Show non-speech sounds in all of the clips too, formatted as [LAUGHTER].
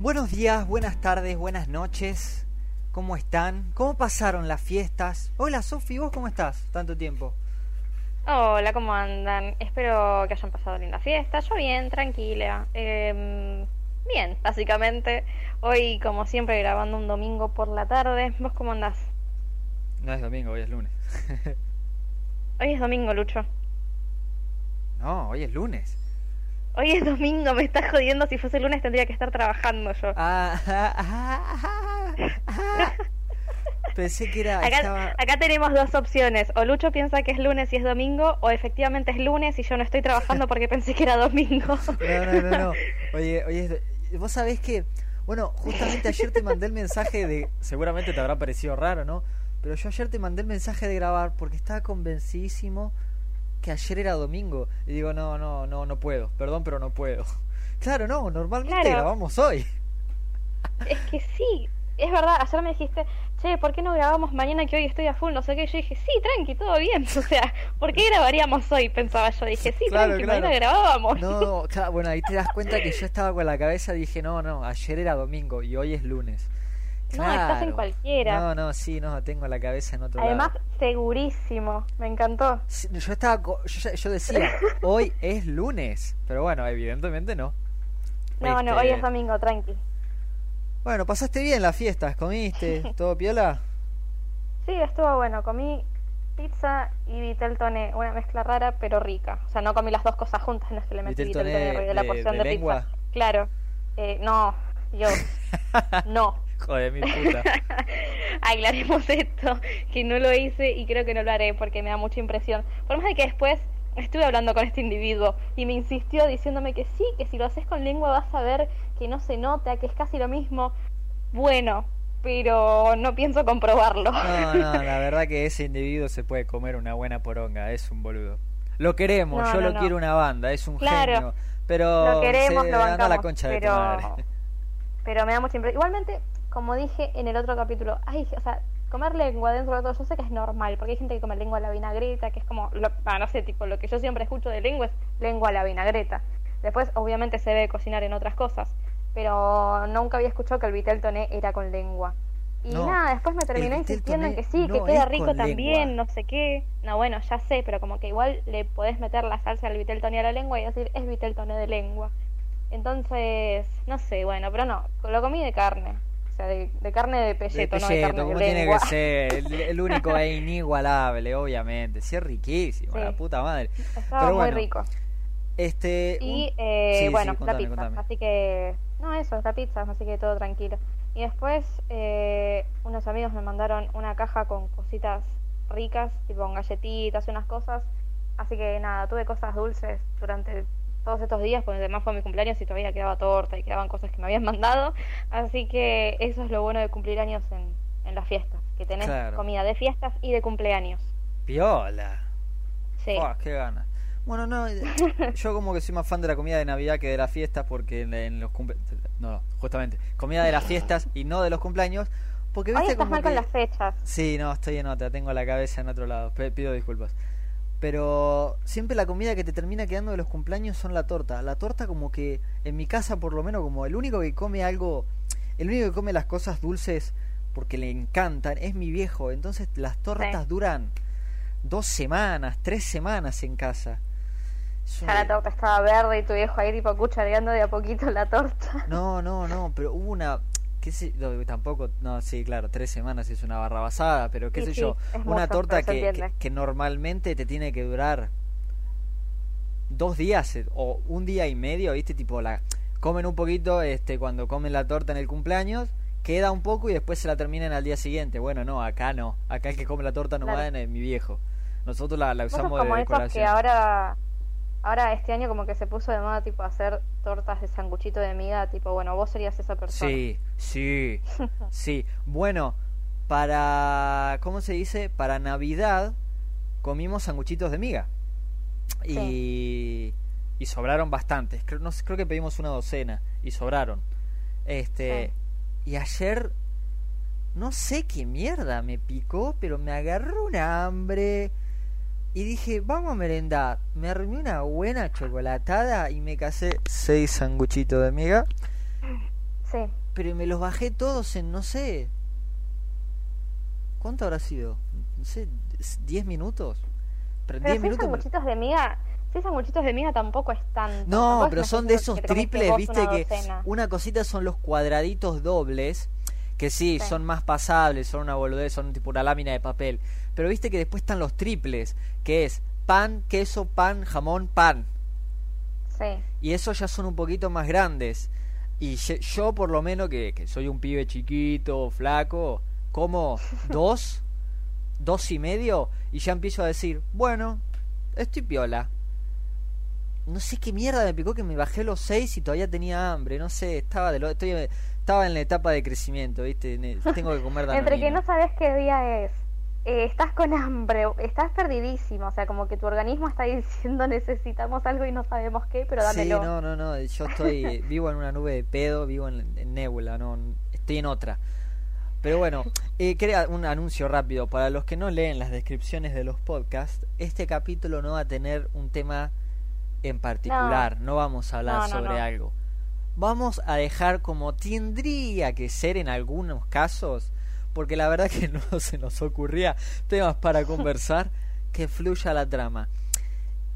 Buenos días, buenas tardes, buenas noches. ¿Cómo están? ¿Cómo pasaron las fiestas? Hola Sofi, ¿vos cómo estás? Tanto tiempo. Hola, ¿cómo andan? Espero que hayan pasado linda fiesta. Yo bien, tranquila. Em, bien, básicamente. Hoy, como siempre, grabando un domingo por la tarde. ¿Vos cómo andás? No es domingo, hoy es lunes. [LAUGHS] Hoy es domingo, Lucho. no, hoy es lunes. Hoy es domingo, me estás jodiendo. Si fuese lunes tendría que estar trabajando yo. Ah, ah, ah, ah, ah. [LAUGHS] Pensé que era... Acá, estaba- acá tenemos dos opciones. O Lucho piensa que es lunes y es domingo, o efectivamente es lunes y yo no estoy trabajando porque pensé que era domingo. No, no, no, no. [LAUGHS] Oye, oye, vos sabés que, bueno, justamente ayer te mandé el mensaje de, seguramente te habrá parecido raro, ¿no? Pero yo ayer te mandé el mensaje de grabar porque estaba convencidísimo que ayer era domingo. Y digo, no, no, no, no puedo. Perdón, pero no puedo. [LAUGHS] Claro, no, normalmente Claro. grabamos hoy. Es que sí, es verdad, ayer me dijiste, che, ¿por qué no grabamos mañana que hoy estoy a full? No sé qué, yo dije, sí, tranqui, todo bien. [LAUGHS] O sea, ¿por qué grabaríamos hoy? Pensaba yo, dije, sí, Claro, tranqui, claro. mañana grabábamos. No, [LAUGHS] claro, bueno, ahí te das cuenta que yo estaba con la cabeza dije, no, no, ayer era domingo y hoy es lunes. No, estás en cualquiera. No, no, sí, no, tengo la cabeza en otro Además, lado. segurísimo, me encantó. Sí, Yo estaba, yo, yo decía, [LAUGHS] hoy es lunes, pero bueno, evidentemente no. No, no, Este, hoy es domingo, tranqui. Bueno, pasaste bien las fiestas, comiste, [LAUGHS] todo piola. Sí, estuvo bueno, comí pizza y vitel toné, una mezcla rara pero rica. O sea, no comí las dos cosas juntas, no es que le metí ¿Vitel vitel toné toné arriba de la porción de de, pizza. Claro. Eh, no, yo, [LAUGHS] no. Joder, mi puta. [LAUGHS] Aclaremos esto, que no lo hice y creo que no lo haré porque me da mucha impresión. Por más de que después estuve hablando con este individuo y me insistió diciéndome que sí, que si lo haces con lengua vas a ver que no se nota, que es casi lo mismo. Bueno, pero no pienso comprobarlo. No, no, [LAUGHS] la verdad que ese individuo se puede comer una buena poronga, es un boludo. Lo queremos, No, yo no, lo quiero una banda, es un Claro. genio. Pero lo queremos, se lo bancamos, la concha de tu madre. [LAUGHS] pero me da mucha impresión. Igualmente, como dije en el otro capítulo, ay, o sea, comer lengua dentro de todo, yo sé que es normal, porque hay gente que come lengua a la vinagreta, que es como, lo- ah, no sé, tipo, lo que yo siempre escucho de lengua es lengua a la vinagreta. Después, obviamente, se debe cocinar en otras cosas, pero nunca había escuchado que el vitel toné era con lengua. Y No, nada, después me terminó insistiendo en que sí, no que queda rico también, lengua. no sé qué. No, bueno, ya sé, pero como que igual le podés meter la salsa del vitel toné a la lengua y decir, es vitel toné de lengua. Entonces, no sé, bueno, pero no, lo comí de carne. Sea, de, de carne de De pelleto, no de carne como de tiene lengua. que ser, el, el [LAUGHS] único e inigualable, obviamente. Sí, es riquísimo, Sí. la puta madre. Estaba Pero muy bueno, rico. Este. Y, eh, Sí, sí, bueno, contame, la pizza. contame. Así que, no, eso, la pizza, así que todo tranquilo. Y después, eh, unos amigos me mandaron una caja con cositas ricas, tipo con galletitas y unas cosas. Así que nada, tuve cosas dulces durante todos estos días, porque además fue mi cumpleaños y todavía quedaba torta y quedaban cosas que me habían [LAUGHS] mandado. Así que eso es lo bueno de cumplir años en, en las fiestas, que tenés Claro. comida de fiestas y de cumpleaños. Piola. Sí. Qué ganas. Bueno, no, eh, [LAUGHS] yo como que soy más fan de la comida de Navidad que de las fiestas porque en, en los cumple... No, no, justamente, comida de las fiestas y no de los cumpleaños, porque Hoy viste estás como mal con las fechas. Sí, no, estoy en otra, tengo la cabeza en otro lado, pido disculpas. Pero siempre la comida que te termina quedando de los cumpleaños son la torta. La torta como que, en mi casa por lo menos, como el único que come algo, el único que come las cosas dulces porque le encantan es mi viejo. Entonces las tortas Sí. duran dos semanas, tres semanas en casa. Ya una- la torta estaba verde y tu viejo ahí tipo cuchareando de a poquito la torta. No, no, no, pero hubo una, qué sé, no, tampoco, no, sí, claro, tres semanas es una barra basada, pero qué Sí, sé sí, yo, una mucho, torta que, que, normalmente te tiene que durar dos días eh, o un día y medio, viste, tipo la comen un poquito, este, cuando comen la torta en el cumpleaños, queda un poco y después se la terminan al día siguiente. Bueno, no, acá no, acá el que come la torta nomás Claro. es mi viejo. Nosotros la, usamos como de esos que decoración. ahora, ahora este año como que se puso de moda tipo hacer tortas de sanguchito de miga, tipo, bueno, vos serías esa persona. Sí, sí, [LAUGHS] sí. Bueno, para, ¿cómo se dice? Para Navidad comimos sanguchitos de miga. Y, y sobraron bastantes. Creo, no creo que pedimos una docena y sobraron. Este, y ayer no sé qué mierda me picó, pero me agarró una hambre y dije, vamos a merendar. Me armé una buena chocolatada y me casé seis sanguchitos de miga. Sí. Pero me los bajé todos en, no sé. ¿Cuánto habrá sido? No sé, 10 minutos. Pero, 10 minutos. sanguchitos de miga, si sanguchitos de miga tampoco están. No, pero son de esos triples, viste que una cosita son los cuadraditos dobles, que sí, son más pasables, son una boludez, son tipo una lámina de papel. Pero viste que después están los triples, que es pan, queso, pan, jamón, pan. Sí. Y esos ya son un poquito más grandes. Y yo, por lo menos, que, que soy un pibe chiquito, flaco, como [LAUGHS] dos, dos y medio, y ya empiezo a decir, bueno, estoy piola. No sé qué mierda me picó que me bajé los seis y todavía tenía hambre, no sé, estaba de lo, estoy, estaba en la etapa de crecimiento, viste, tengo que comer [LAUGHS] Entre que no sabes qué día es, eh, estás con hambre, estás perdidísimo, o sea, como que tu organismo está [LAUGHS] diciendo necesitamos algo y no sabemos qué, pero dámelo. Sí, no, no, no, yo estoy, [LAUGHS] vivo en una nube de pedo, vivo en, en nebula, no, estoy en otra. Pero bueno, eh, crea un anuncio rápido. Para los que no leen las descripciones de los podcasts, este capítulo no va a tener un tema en particular. No, vamos a hablar sobre algo. Vamos a dejar como tendría que ser en algunos casos, porque la verdad que [LAUGHS] no se nos ocurría temas para conversar, [LAUGHS] que fluya la trama.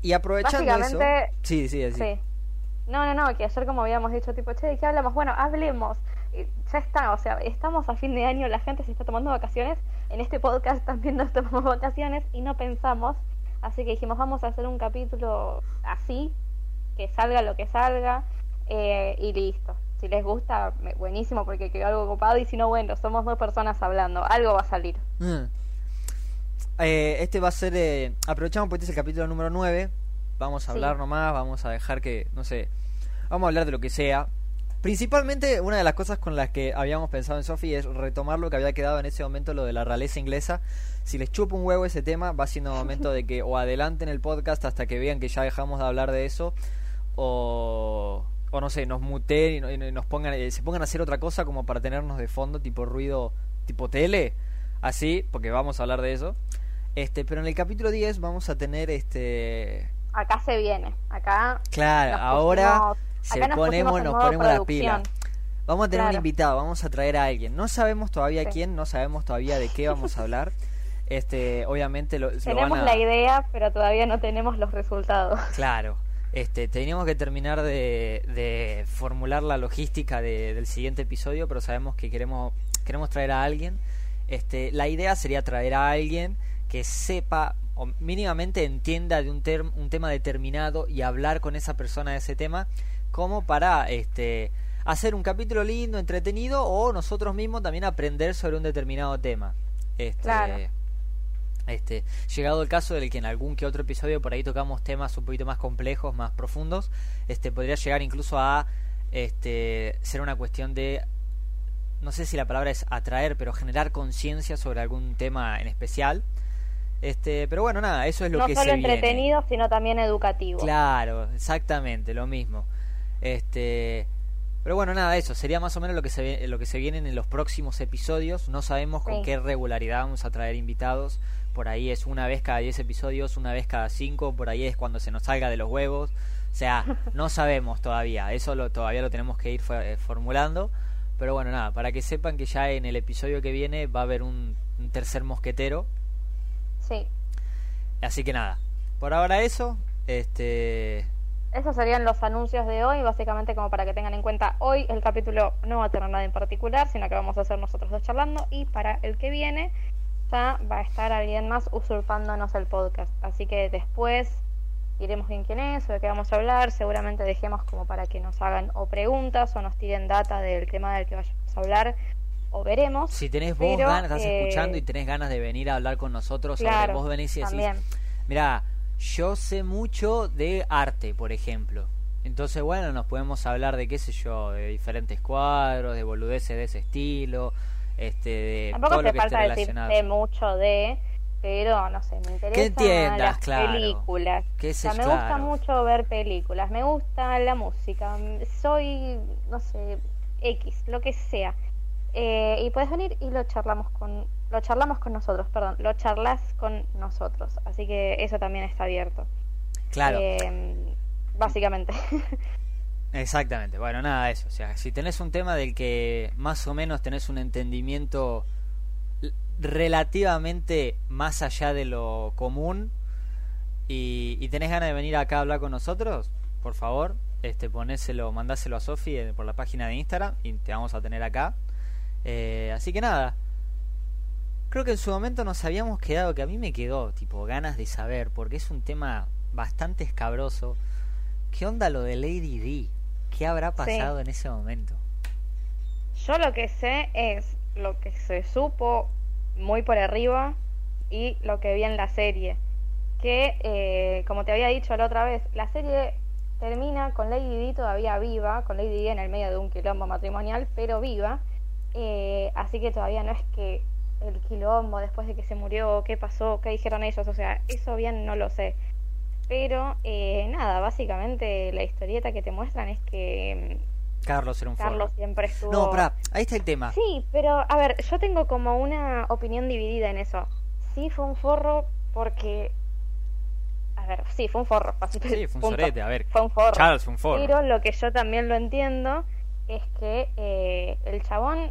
Y aprovechando eso... Sí, sí, sí. No, no, no, que ayer como habíamos dicho, tipo, che, ¿de qué hablamos? Bueno, hablemos ya está, o sea, estamos a fin de año, la gente se está tomando vacaciones, en este podcast también nos tomamos [LAUGHS] vacaciones y no pensamos, así que dijimos vamos a hacer un capítulo así, que salga lo que salga eh, y listo. Si les gusta, buenísimo porque quedó algo ocupado y si no, bueno, somos dos personas hablando, algo va a salir. Mm. Eh, este va a ser, eh, aprovechamos porque este es el capítulo número 9, vamos a hablar nomás, vamos a dejar que, no sé, vamos a hablar de lo que sea, Principalmente una de las cosas con las que habíamos pensado en Sophie es retomar lo que había quedado en ese momento, lo de la realeza inglesa. Si les chupa un huevo ese tema, va siendo [LAUGHS] momento de que o adelanten el podcast hasta que vean que ya dejamos de hablar de eso, o, o no sé, nos muteen y, nos pongan, eh, se pongan a hacer otra cosa como para tenernos de fondo, tipo ruido, tipo tele, así, porque vamos a hablar de eso. Este, pero en el capítulo 10 vamos a tener este acá se viene, acá Claro, ahora se ponemos, nos ponemos la pila. Vamos a tener un invitado, vamos a traer a alguien. No sabemos todavía quién, no sabemos todavía de qué vamos a hablar. Este, obviamente lo, tenemos la idea, pero todavía no tenemos los resultados. Claro. Este, teníamos que terminar de, formular la logística del siguiente episodio, pero sabemos que queremos queremos traer a alguien. Este, la idea sería traer a alguien que sepa o mínimamente entienda de un, un tema determinado y hablar con esa persona de ese tema como para este hacer un capítulo lindo, entretenido o nosotros mismos también aprender sobre un determinado tema. Este, este, llegado el caso del que en algún que otro episodio por ahí tocamos temas un poquito más complejos, más profundos, este podría llegar incluso a este ser una cuestión de no sé si la palabra es atraer, pero generar conciencia sobre algún tema en especial. Este, pero bueno, nada, eso es lo que se No solo entretenido, sino también educativo. Claro, exactamente, lo mismo. Este, pero bueno, nada, eso sería más o menos lo que se lo que se viene en los próximos episodios. No sabemos con qué regularidad vamos a traer invitados. Por ahí es una vez cada 10 episodios, una vez cada 5, por ahí es cuando se nos salga de los huevos. O sea, [LAUGHS] no sabemos todavía, eso lo, todavía lo tenemos que ir eh, formulando. Pero bueno, nada, para que sepan que ya en el episodio que viene va a haber un, un tercer mosquetero. Sí. Así que nada, por ahora eso. Este, esos serían los anuncios de hoy, básicamente como para que tengan en cuenta hoy el capítulo no va a tener nada en particular, sino que vamos a hacer nosotros dos charlando y para el que viene va a estar alguien más usurpándonos el podcast. Así que después iremos bien quién es o de qué vamos a hablar, seguramente dejemos como para que nos hagan o preguntas o nos tiren data del tema del que vayamos a hablar o veremos. Si tenés vos ganas, estás escuchando y eh, tenés ganas de venir a hablar con nosotros, claro, vos venís y decís, mira, yo sé mucho de arte, por ejemplo. Entonces, bueno, nos podemos hablar de, qué sé yo, de diferentes cuadros, de boludeces de ese estilo, este, de Tampoco todo lo que falta decir de mucho de, pero no sé, me interesan las películas. Que o sea, me gusta mucho ver películas, me gusta la música, soy, no sé, X, lo que sea. Eh, y puedes venir y lo charlamos con lo charlamos con nosotros, perdón, lo charlas con nosotros. Así que eso también está abierto. Claro. Eh, básicamente. [LAUGHS] Exactamente, bueno, nada de eso. O sea, si tenés un tema del que más o menos tenés un entendimiento relativamente más allá de lo común y, tenés ganas de venir acá a hablar con nosotros, por favor, este, ponéselo, mandáselo a Sofi eh, por la página de Instagram y te vamos a tener acá. Eh, así que nada, creo que en su momento nos habíamos quedado, que a mí me quedó, tipo, ganas de saber, porque es un tema bastante escabroso. ¿Qué onda lo de Lady D? ¿Qué habrá pasado en ese momento? Yo lo que sé es lo que se supo muy por arriba y lo que vi en la serie. Que, eh, como te había dicho la otra vez, la serie termina con Lady Di todavía viva, con Lady Di en el medio de un quilombo matrimonial, pero viva. Eh, así que todavía no es que el quilombo después de que se murió, qué pasó, qué dijeron ellos, o sea, eso bien no lo sé. Pero eh, nada, básicamente la historieta que te muestran es que mm, Carlos era un Carlos siempre estuvo. No, para, ahí está el tema. Sí, pero a ver, yo tengo como una opinión dividida en eso. Sí, fue un forro porque a ver, sí, fue un forro. Sí, fue un sorete, a ver. Fue un forro. Charles fue un forro. Pero lo que yo también lo entiendo es que eh, el chabón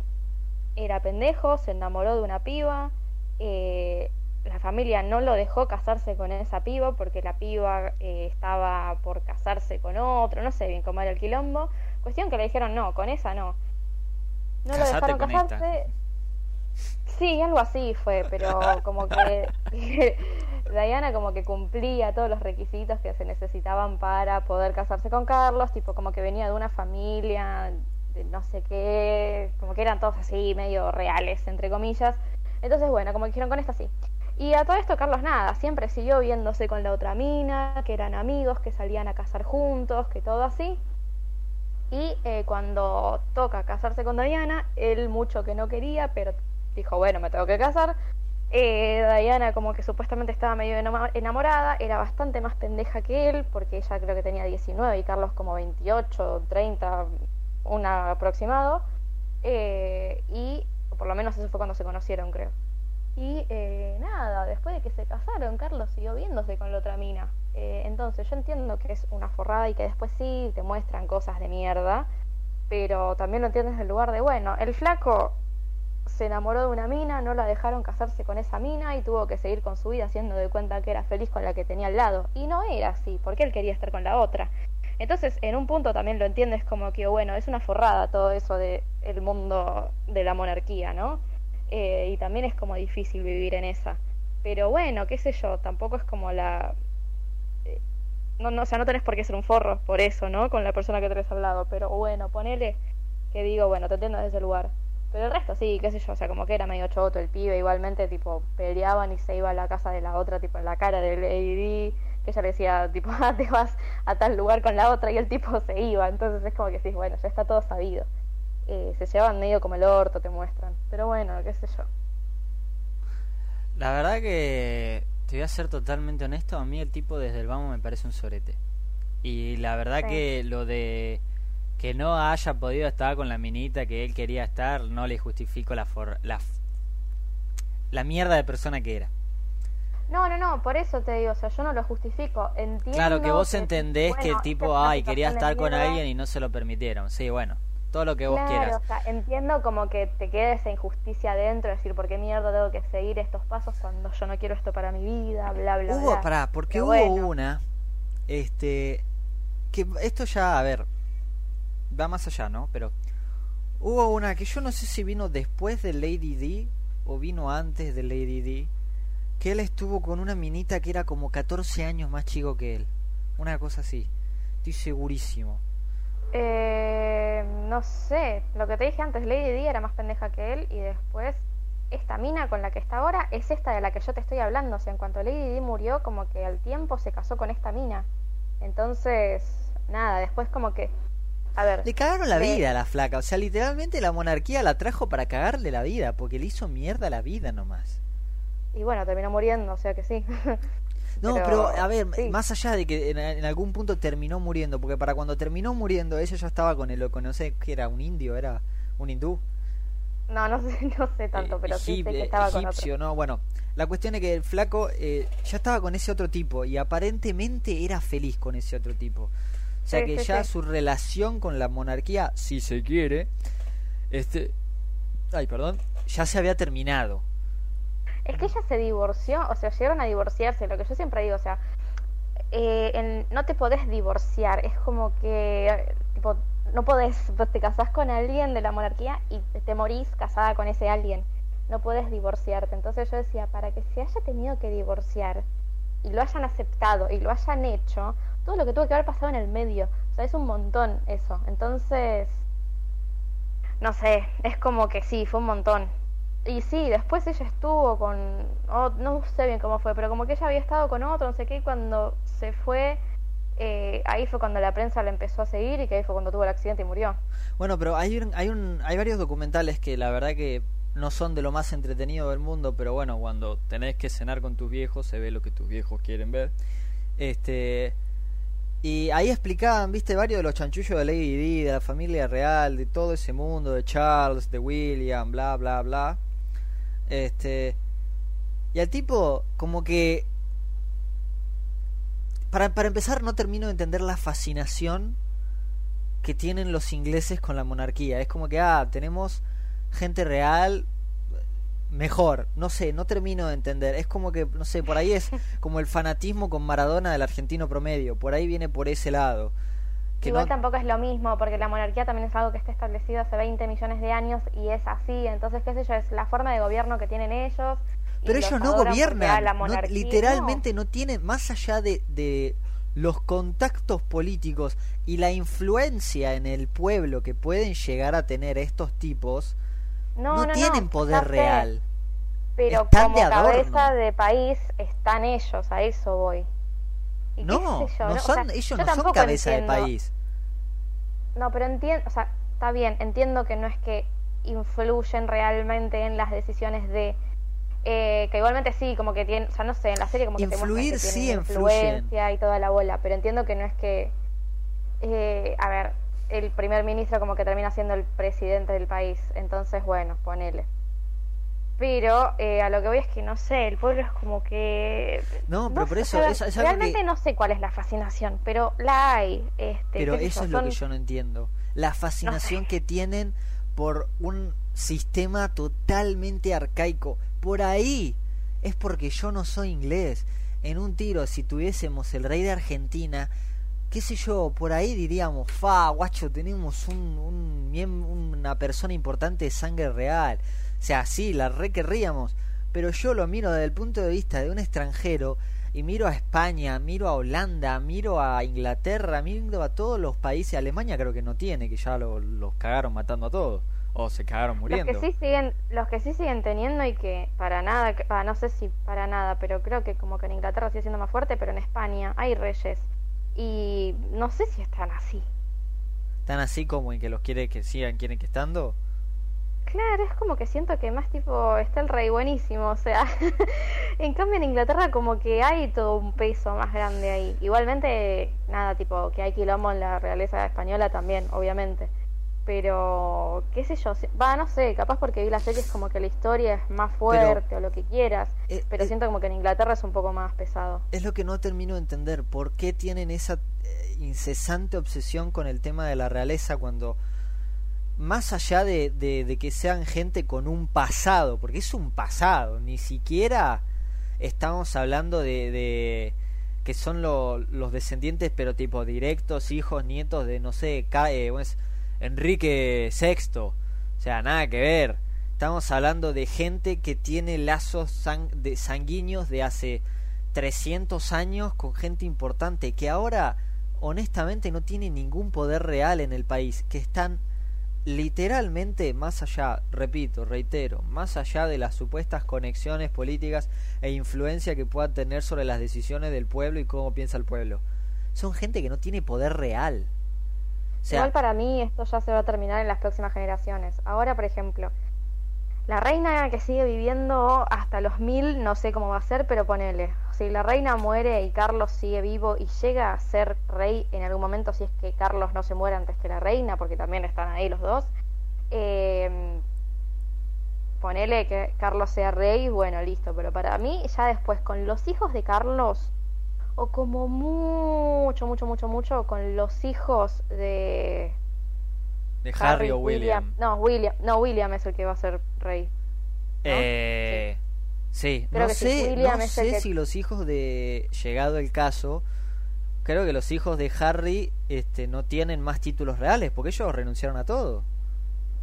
era pendejo, se enamoró de una piba, eh, la familia no lo dejó casarse con esa piba porque la piba eh, estaba por casarse con otro, no sé bien cómo era el quilombo. Cuestión que le dijeron, no, con esa no. No lo dejaron casarse. Sí, algo así fue, pero [LAUGHS] como que [LAUGHS] Diana como que cumplía todos los requisitos que se necesitaban para poder casarse con Carlos, tipo como que venía de una familia de no sé qué, como que eran todos así medio reales, entre comillas. Entonces, bueno, como dijeron con esta sí. Y a todo esto Carlos nada, siempre siguió viéndose con la otra mina, que eran amigos, que salían a casar juntos, que todo así. Y eh, cuando toca casarse con Diana, él mucho que no quería, pero dijo, bueno, me tengo que casar. Eh, Diana como que supuestamente estaba medio enamorada, era bastante más pendeja que él, porque ella creo que tenía 19 y Carlos como 28, 30, un aproximado. Eh, y por lo menos eso fue cuando se conocieron, creo. Y eh, nada, después de que se casaron, Carlos siguió viéndose con la otra mina. Eh, entonces yo entiendo que es una forrada y que después sí te muestran cosas de mierda, pero también lo entiendes del lugar de, bueno, el flaco se enamoró de una mina, no la dejaron casarse con esa mina y tuvo que seguir con su vida haciendo de cuenta que era feliz con la que tenía al lado. Y no era así, porque él quería estar con la otra. Entonces, en un punto también lo entiendes como que, bueno, es una forrada todo eso de el mundo de la monarquía, ¿no? Eh, y también es como difícil vivir en esa. Pero bueno, qué sé yo, tampoco es como la... Eh, no, no, o sea, no tenés por qué ser un forro por eso, ¿no? Con la persona que te has hablado, pero bueno, ponele que digo, bueno, te entiendo desde el lugar. Pero el resto sí, qué sé yo, o sea, como que era medio choto el pibe, igualmente, tipo, peleaban y se iba a la casa de la otra, tipo, en la cara del AD, que ella le decía, tipo, [LAUGHS] ah, te vas a tal lugar con la otra, y el tipo se iba, entonces es como que sí, bueno, ya está todo sabido. Eh, se llevan medio como el orto, te muestran, pero bueno, qué sé yo. La verdad que, te voy a ser totalmente honesto, a mí el tipo desde el vamos me parece un sorete. Y la verdad que lo de que no haya podido estar con la minita que él quería estar, no le justifico la, la, la mierda de persona que era. No, no, no, por eso te digo, o sea, yo no lo justifico. Entiendo claro, que vos entendés que el tipo, ay, quería estar con alguien y no se lo permitieron. Sí, bueno, todo lo que vos quieras. O sea, entiendo como que te quede esa injusticia dentro, decir, ¿por qué mierda tengo que seguir estos pasos cuando yo no quiero esto para mi vida? Bla, bla, hubo, bla. Pará, porque hubo una, este, que esto ya, a ver, va más allá, ¿no? Pero hubo una que yo no sé si vino después de Lady D o vino antes de Lady D, que él estuvo con una minita que era como 14 años más chico que él. Una cosa así. Estoy segurísimo. Eh, no sé, lo que te dije antes, Lady D era más pendeja que él y después esta mina con la que está ahora es esta de la que yo te estoy hablando. O sea, en cuanto Lady D murió, como que al tiempo se casó con esta mina. Entonces, nada, después como que a ver, le cagaron la vida a la flaca. O sea, literalmente la monarquía la trajo para cagarle la vida, porque le hizo mierda la vida nomás. Y bueno, terminó muriendo, o sea que sí. [LAUGHS] no, pero, a ver, más allá de que en, algún punto terminó muriendo, porque para cuando terminó muriendo ella ya estaba con el, no sé, que era un indio, era un hindú. No, no sé, [LAUGHS] no sé tanto, pero sí sé que estaba egipcio, no, bueno, la cuestión es que el flaco eh, ya estaba con ese otro tipo y aparentemente era feliz con ese otro tipo. O sea que ya su relación con la monarquía, si se quiere, este, ay, perdón, ya se había terminado. Es que ella se divorció, o sea, llegaron a divorciarse, lo que yo siempre digo, o sea, eh, no te podés divorciar, es como que, tipo, no podés, [LAUGHS] te casás con alguien de la monarquía y te morís casada con ese alguien, no puedes divorciarte. Entonces yo decía, para que se haya tenido que divorciar y lo hayan aceptado y lo hayan hecho, todo lo que tuvo que haber pasado en el medio, o sea, es un montón eso. Entonces, no sé, es como que sí, fue un montón. Y sí, después ella estuvo con, no sé bien cómo fue, pero como que ella había estado con otro, no sé qué, y cuando se fue, eh, ahí fue cuando la prensa la empezó a seguir y que ahí fue cuando tuvo el accidente y murió. Bueno, pero hay, hay, un, hay varios documentales que la verdad que no son de lo más entretenido del mundo, pero bueno, cuando tenés que cenar con tus viejos, se ve lo que tus viejos quieren ver. Este, y ahí explicaban, viste, varios de los chanchullos de Lady Di, de la familia real, de todo ese mundo, de Charles, de William, bla, bla, bla. Este. Y al tipo, como que. Para, para empezar, no termino de entender la fascinación que tienen los ingleses con la monarquía. Es como que, ah, tenemos gente real, mejor. No sé, no termino de entender. Es como que, no sé, por ahí es [LAUGHS] como el fanatismo con Maradona del argentino promedio. Por ahí viene por ese lado. Igual tampoco es lo mismo, porque la monarquía también es algo que está establecido hace 20 millones de años y es así. Entonces, qué sé yo, es la forma de gobierno que tienen ellos. Pero ellos no gobiernan, literalmente no. tienen, más allá de, de los contactos políticos y la influencia en el pueblo que pueden llegar a tener estos tipos, no, tienen poder real. Pero como cabeza de país están ellos, a eso voy no, no, son, ellos no son cabeza de país. No, pero entiendo, o sea, está bien, entiendo que no es que influyen realmente en las decisiones de eh, que igualmente sí, como que tienen, o sea, no sé, en la serie como que influir sí influencia y toda la bola, pero entiendo que no es que, eh, a ver, el primer ministro como que termina siendo el presidente del país, entonces bueno, ponele. Pero eh, a lo que voy es que no sé, el pueblo es como que. No, pero por eso. realmente no sé cuál es la fascinación, pero la hay. Este, pero eso es lo que yo no entiendo. La fascinación que tienen por un sistema totalmente arcaico. Por ahí es porque yo no soy inglés. En un tiro, si tuviésemos el rey de Argentina, qué sé yo, por ahí diríamos, fa, guacho, tenemos un, un, una persona importante de sangre real. O sea, sí, la re querríamos, pero yo lo miro desde el punto de vista de un extranjero y miro a España, miro a Holanda, miro a Inglaterra, miro a todos los países. Alemania creo que no tiene, que ya los cagaron matando a todos o se cagaron muriendo. Los que sí siguen, los que sí siguen teniendo y que para nada, no sé si para nada, pero creo que como que en Inglaterra sigue siendo más fuerte, pero en España hay reyes y no sé si están así. ¿Están así como en que los quiere que sigan, quieren que estando? Claro, es como que siento que más tipo está el rey buenísimo, o sea, [LAUGHS] en cambio en Inglaterra como que hay todo un peso más grande ahí. Igualmente, nada, tipo que hay quilombo en la realeza española también, obviamente. Pero, qué sé yo, va, no sé, capaz porque vi la serie es como que la historia es más fuerte o lo que quieras, eh, pero eh, siento como que en Inglaterra es un poco más pesado. Es lo que no termino de entender, ¿por qué tienen esa eh, incesante obsesión con el tema de la realeza cuando más allá de, de, que sean gente con un pasado, porque es un pasado, ni siquiera estamos hablando de, de que son los descendientes, pero tipo directos, hijos, nietos de, no sé, eh, Enrique VI, o sea, nada que ver. Estamos hablando de gente que tiene lazos de sanguíneos de hace 300 años con gente importante, que ahora honestamente no tiene ningún poder real en el país, que están literalmente más allá, repito, reitero, más allá de las supuestas conexiones políticas e influencia que puedan tener sobre las decisiones del pueblo y cómo piensa el pueblo. Son gente que no tiene poder real. Igual para mí esto ya se va a terminar en las próximas generaciones. Ahora, por ejemplo, la reina que sigue viviendo hasta los mil, no sé cómo va a ser, pero ponele si la reina muere y Carlos sigue vivo y llega a ser rey en algún momento, si es que Carlos no se muere antes que la reina, porque también están ahí los dos, eh, ponele que Carlos sea rey, bueno, listo, pero para mí ya después con los hijos de Carlos, o como mucho, mucho, mucho, mucho con los hijos de... De Harry, o William. No, William. No, William es el que va a ser rey. Eh, sí, no sé, no sé si los hijos de... Llegado el caso, creo que los hijos de Harry este, no tienen más títulos reales, porque ellos renunciaron a todo.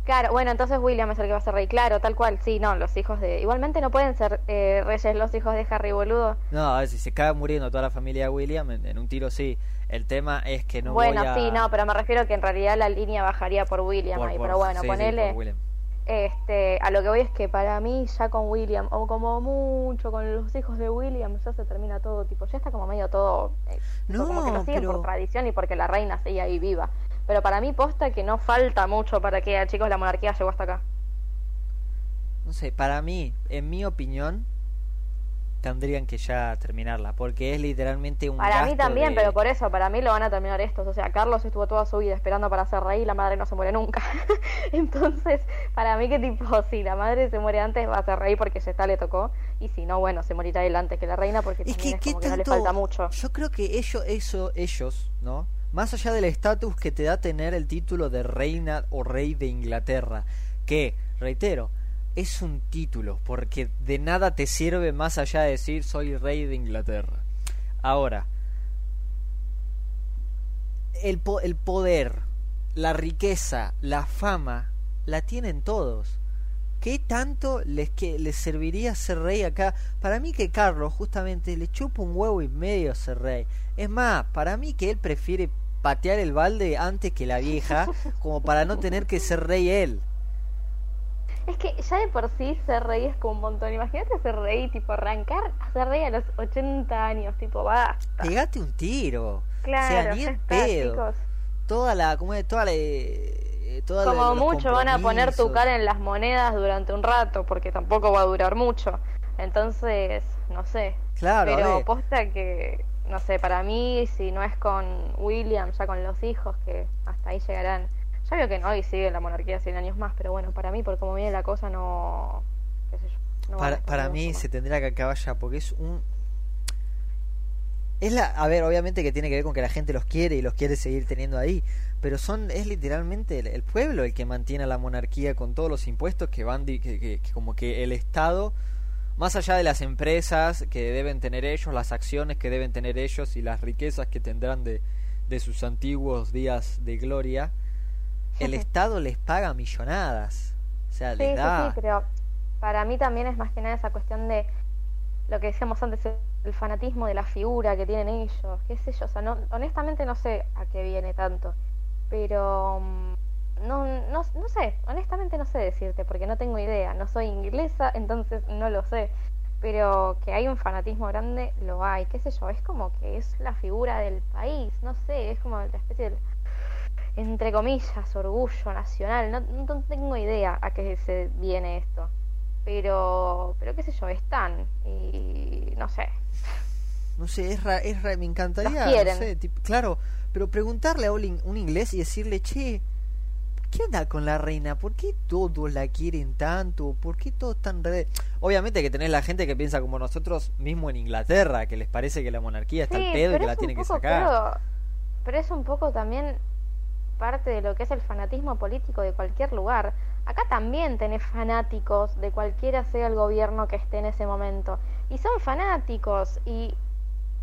Claro, bueno, entonces William es el que va a ser rey, claro, tal cual, sí, no, los hijos de... Igualmente no pueden ser eh, reyes los hijos de Harry, boludo. No, a ver, si se cae muriendo toda la familia de William, en, un tiro sí. El tema es que no Bueno, voy a... sí, no, pero me refiero que en realidad la línea bajaría por William ahí, pero bueno, ponele... este, a lo que voy es que para mí ya con William, o como mucho con los hijos de William, ya se termina todo, tipo, ya está como medio todo... Eh, no, como que lo siguen por tradición y porque la reina sigue ahí viva. Pero para mí posta que no falta mucho para que, chicos, la monarquía llegó hasta acá. No sé, para mí, en mi opinión, tendrían que ya terminarla, porque es literalmente un... Para mí también, pero por eso, para mí lo van a terminar estos. O sea, Carlos estuvo toda su vida esperando para ser rey y la madre no se muere nunca. [LAUGHS] Entonces, para mí que tipo, si la madre se muere antes va a ser rey porque ya está, le tocó. Y si no, bueno, se morirá él antes que la reina porque es que, como que no le falta mucho. Yo creo que ellos, eso, ellos, ¿no? más allá del estatus que te da tener el título de reina o rey de Inglaterra, que, reitero, es un título, porque de nada te sirve más allá de decir soy rey de Inglaterra. Ahora, el, el poder, la riqueza, la fama, la tienen todos. ¿Qué tanto les, que, les serviría ser rey acá? Para mí que Carlos justamente le chupa un huevo y medio ser rey. Es más, para mí que él prefiere patear el balde antes que la vieja, como para no tener que ser rey él. Es que ya de por sí ser rey es como un montón. Imagínate ser rey, tipo arrancar a ser rey a los 80 años, tipo basta. Pegate un tiro. Claro, o sea, ni pedo. Toda la, como es, toda la, eh, como mucho van a poner tu cara en las monedas durante un rato, porque tampoco va a durar mucho. Entonces, no sé. Claro, pero posta que, no sé, para mí, si no es con William, ya con los hijos, que hasta ahí llegarán. Ya veo que no, y sigue la monarquía 100 años más, pero bueno, para mí, por cómo viene la cosa, no. qué sé yo. para para mí se tendrá que acabar ya, porque es un. Es la, a ver, obviamente que tiene que ver con que la gente los quiere y los quiere seguir teniendo ahí, pero son es literalmente el, pueblo el que mantiene a la monarquía con todos los impuestos que van que, que, como que el Estado más allá de las empresas que deben tener ellos, las acciones que deben tener ellos y las riquezas que tendrán de, de sus antiguos días de gloria, el Estado les paga millonadas. O sea, les da... Sí, sí, pero para mí también es más que nada esa cuestión de lo que decíamos antes, el fanatismo de la figura que tienen ellos, qué sé yo, o sea, no, honestamente no sé a qué viene tanto, pero mm, no, no, no sé, honestamente no sé decirte, porque no tengo idea, no soy inglesa, [LAUGHS] entonces no lo sé, pero que hay un fanatismo grande, lo hay, qué sé yo, es como que es la figura del país, no sé, es como la especie de, entre comillas, orgullo nacional, no, no tengo idea a qué se viene esto, pero, pero qué sé yo, están, y no sé. No sé, es, ra, es me encantaría, no sé, claro, pero preguntarle a un inglés y decirle, che, ¿qué onda con la reina? ¿Por qué todos la quieren tanto? ¿Por qué todos están re... Obviamente que tenés la gente que piensa como nosotros mismo en Inglaterra, que les parece que la monarquía está al pedo y que la tiene que sacar. pero es un poco también parte de lo que es el fanatismo político de cualquier lugar. Acá también tenés fanáticos de cualquiera sea el gobierno que esté en ese momento. Y son fanáticos y,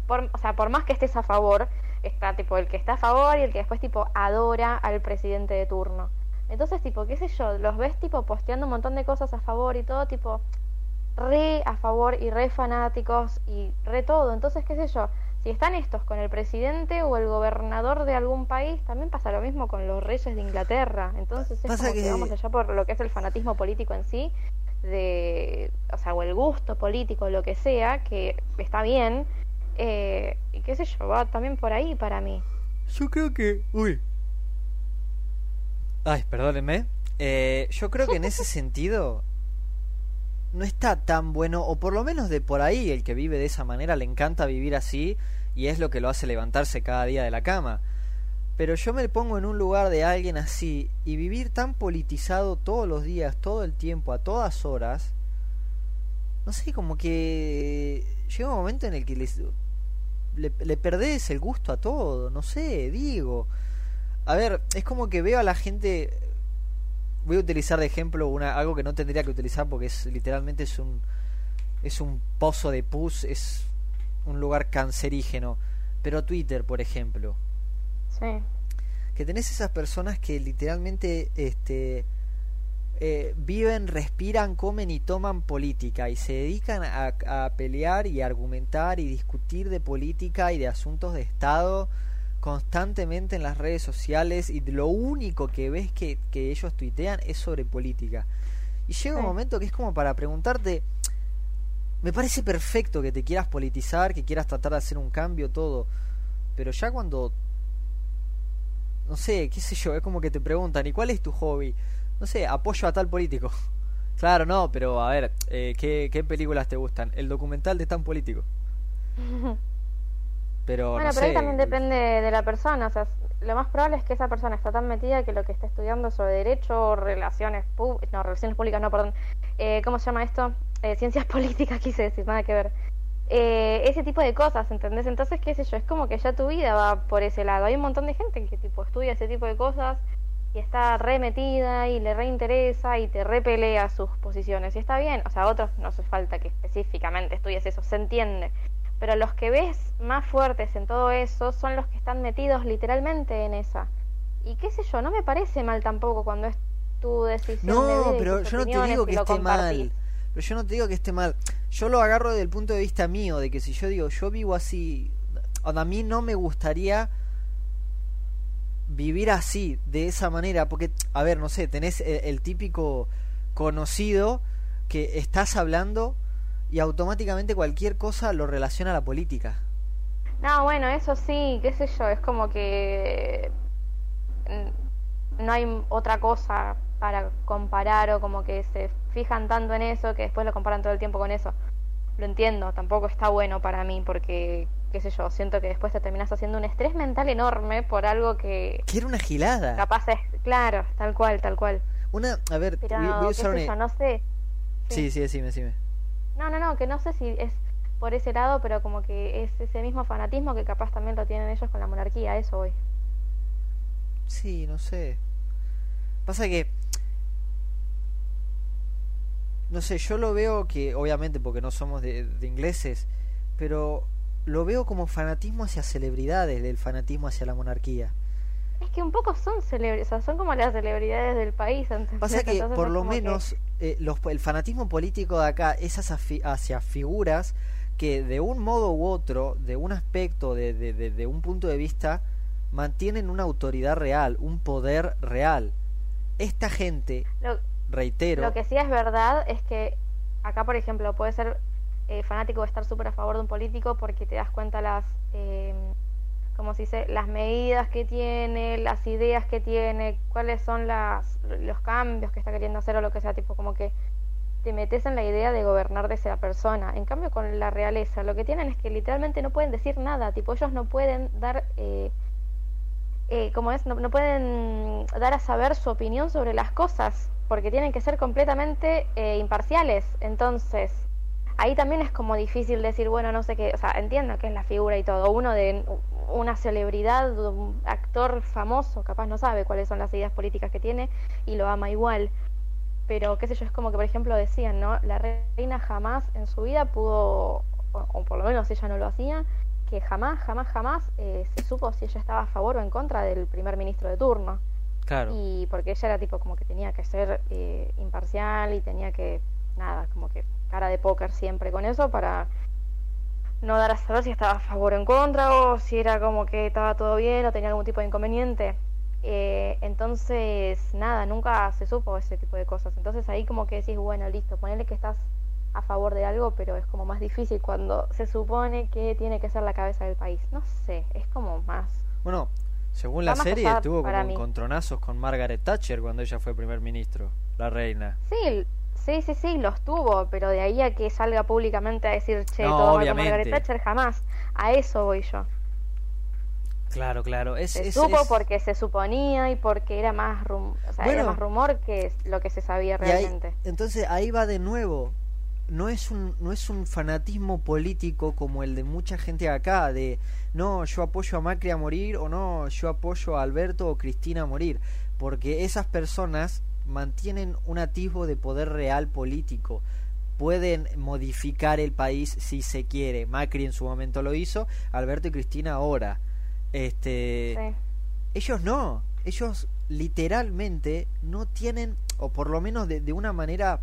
por, o sea, por más que estés a favor, está tipo el que está a favor y el que después tipo adora al presidente de turno. Entonces, tipo, qué sé yo, los ves tipo posteando un montón de cosas a favor y todo, tipo, re a favor y re fanáticos y re todo. Entonces, qué sé yo, si están estos con el presidente o el gobernador de algún país, también pasa lo mismo con los reyes de Inglaterra. Entonces, es como que... vamos allá por lo que es el fanatismo político en sí, de, o sea, o el gusto político, lo que sea, que está bien, eh, y qué sé yo, va también por ahí para mí. Yo creo que... Uy, Ay, perdónenme. Eh, yo creo que en ese [LAUGHS] sentido no está tan bueno, o por lo menos de por ahí, el que vive de esa manera le encanta vivir así y es lo que lo hace levantarse cada día de la cama. Pero yo me pongo en un lugar de alguien así y vivir tan politizado todos los días, todo el tiempo, a todas horas, no sé, como que llega un momento en el que les le, le perdés el gusto a todo, no sé, digo. A ver, es como que veo a la gente voy a utilizar de ejemplo una algo que no tendría que utilizar porque es literalmente es un es un pozo de pus, es un lugar cancerígeno, pero Twitter, por ejemplo. Sí. Que tenés esas personas que literalmente este eh, viven, respiran, comen y toman política y se dedican a, a, pelear y argumentar y discutir de política y de asuntos de Estado constantemente en las redes sociales y lo único que ves que, que ellos tuitean es sobre política. Y llega un momento que es como para preguntarte, me parece perfecto que te quieras politizar, que quieras tratar de hacer un cambio, todo, pero ya cuando, no sé, qué sé yo, es como que te preguntan, ¿y cuál es tu hobby? No sé, apoyo a tal político. [LAUGHS] Claro, no, pero a ver, eh, ¿qué, ¿qué películas te gustan? El documental de tan político. [LAUGHS] Pero, bueno, pero ahí también depende de la persona. O sea, lo más probable es que esa persona está tan metida que lo que está estudiando sobre derecho, relaciones públicas, no, relaciones públicas, no, perdón. Eh, ¿Cómo se llama esto? Eh, ciencias [LAUGHS] políticas, quise decir, nada que ver. Eh, ese tipo de cosas, ¿entendés? Entonces, qué sé yo, es como que ya tu vida va por ese lado. Hay un montón de gente que tipo estudia ese tipo de cosas y está re metida y le reinteresa y te repelea sus posiciones. Y está bien, o sea, a otros no hace falta que específicamente estudies eso, se entiende pero los que ves más fuertes en todo eso son los que están metidos literalmente en esa. Y qué sé yo, no me parece mal tampoco cuando es tu decisión. No, pero yo no te digo que esté mal. Pero yo no te digo que esté mal. Yo lo agarro desde el punto de vista mío, de que si yo digo, yo vivo así, a mí no me gustaría vivir así, de esa manera, porque, a ver, no sé, tenés el típico conocido que estás hablando y automáticamente cualquier cosa lo relaciona a la política. No, bueno, eso sí, qué sé yo, es como que mm, no hay otra cosa para comparar o como que se fijan tanto en eso que después lo comparan todo el tiempo con eso. Lo entiendo, tampoco está bueno para mí porque, qué sé yo, siento que después te terminas haciendo un estrés mental enorme por algo que... Que era una gilada. Capaz es, claro, tal cual, tal cual. Una, a ver, Pero, voy, a usar yo, no sé. Sí, sí, decime, decime. No, no, no, que no sé si es por ese lado, pero como que es ese mismo fanatismo que capaz también lo tienen ellos con la monarquía, eso hoy. Sí, no sé. Pasa que no sé, yo lo veo que, obviamente porque no somos de, de, ingleses, pero lo veo como fanatismo hacia celebridades, del fanatismo hacia la monarquía. Es que un poco son celebridades, o sea, son como las celebridades del país. Pasa que por lo menos eh, los, el fanatismo político de acá es hacia, hacia, figuras que de un modo u otro, de un aspecto, de, de, de, de, un punto de vista, mantienen una autoridad real, un poder real. Esta gente, lo, reitero... Lo que sí es verdad es que acá, por ejemplo, puede ser eh, fanático de estar súper a favor de un político porque te das cuenta las... Eh, como se dice, las medidas que tiene, las ideas que tiene, cuáles son las, los cambios que está queriendo hacer o lo que sea, tipo como que te metes en la idea de gobernar de esa persona. En cambio, con la realeza, lo que tienen es que literalmente no pueden decir nada, tipo ellos no pueden dar, eh, eh, como es, no, no, pueden dar a saber su opinión sobre las cosas, porque tienen que ser completamente eh, imparciales. Entonces, ahí también es como difícil decir, bueno, no sé qué, o sea, entiendo que es la figura y todo, uno de una celebridad, un actor famoso, capaz no sabe cuáles son las ideas políticas que tiene y lo ama igual. Pero qué sé yo, es como que por ejemplo decían, ¿no? La reina jamás en su vida pudo, o, por lo menos ella no lo hacía, que jamás, jamás, jamás eh, se supo si ella estaba a favor o en contra del primer ministro de turno. Claro. Y porque ella era tipo como que tenía que ser eh, imparcial y tenía que, nada, como que cara de póker siempre con eso para no dar a saber si estaba a favor o en contra o si era como que estaba todo bien o tenía algún tipo de inconveniente. Eh, entonces, nada, nunca se supo ese tipo de cosas. Entonces ahí como que decís, bueno, listo, ponele que estás a favor de algo, pero es como más difícil cuando se supone que tiene que ser la cabeza del país. No sé, es como más... Bueno, según la serie tuvo como encontronazos con Margaret Thatcher cuando ella fue primer ministro, la reina. Sí, Sí, sí, sí, los tuvo, pero de ahí a que salga públicamente a decir, che, no, todo con Margaret Thatcher, jamás. A eso voy yo. Claro, claro. Es, se es, supo es... porque se suponía y porque era más, rum... o sea, Bueno. era más rumor que lo que se sabía ahí- realmente. entonces ahí va de nuevo no es un no es un fanatismo político como el de mucha gente acá de no yo apoyo a Macri a morir o no yo apoyo a Alberto o Cristina a morir porque esas personas mantienen un atisbo de poder real político. Pueden modificar el país si se quiere. Macri en su momento lo hizo Alberto y Cristina ahora. Este ellos no. Ellos literalmente no tienen o por lo menos de, de una manera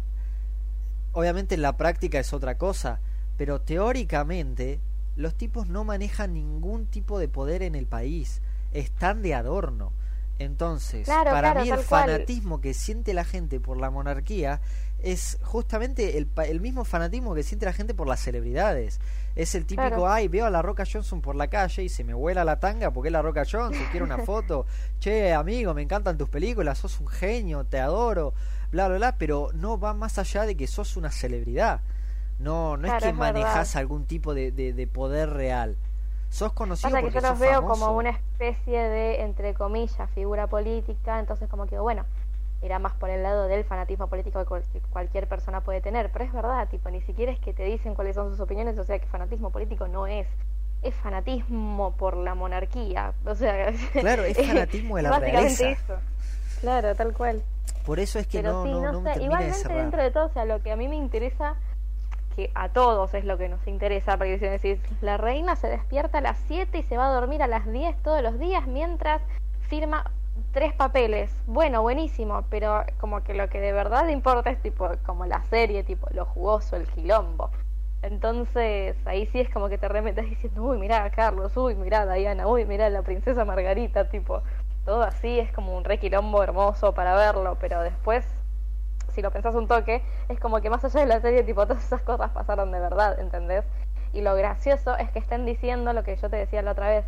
obviamente en la práctica es otra cosa, pero teóricamente los tipos no manejan ningún tipo de poder en el país, están de adorno. Entonces, para mí el fanatismo que siente la gente por la monarquía es justamente el, el, mismo fanatismo que siente la gente por las celebridades. Es el típico, ay, veo a la Roca Johnson por la calle y se me vuela la tanga porque es la Roca Johnson, quiero una [LAUGHS] foto. che, amigo, me encantan tus películas, sos un genio, te adoro bla, bla, bla, pero no va más allá de que sos una celebridad. No, no es que manejas algún tipo de, de, poder real. Sos conocido Pasa que yo los veo como una especie de, entre comillas, figura política, entonces como que, bueno, irá más por el lado del fanatismo político que cualquier persona puede tener, pero es verdad, tipo, ni siquiera es que te dicen cuáles son sus opiniones, o sea que fanatismo político no es, es fanatismo por la monarquía, o sea... Claro, es [LAUGHS] fanatismo de la realeza. Eso. Claro, tal cual. Por eso es que no, no, sé. Igualmente dentro de todo, o sea, lo que a mí me interesa, que a todos es lo que nos interesa, porque si decís, la reina se despierta a las 7 y se va a dormir a las 10 todos los días mientras firma tres papeles. Bueno, buenísimo, pero como que lo que de verdad importa es tipo como la serie, tipo lo jugoso, el quilombo. Entonces ahí sí es como que te remetes diciendo, uy, mira Carlos, uy, mira Diana, uy, mira la princesa Margarita, tipo, todo así es como un requilombo hermoso para verlo, pero después, si lo pensás un toque, es como que más allá de la serie, tipo, todas esas cosas pasaron de verdad, ¿entendés? Y lo gracioso es que estén diciendo lo que yo te decía la otra vez.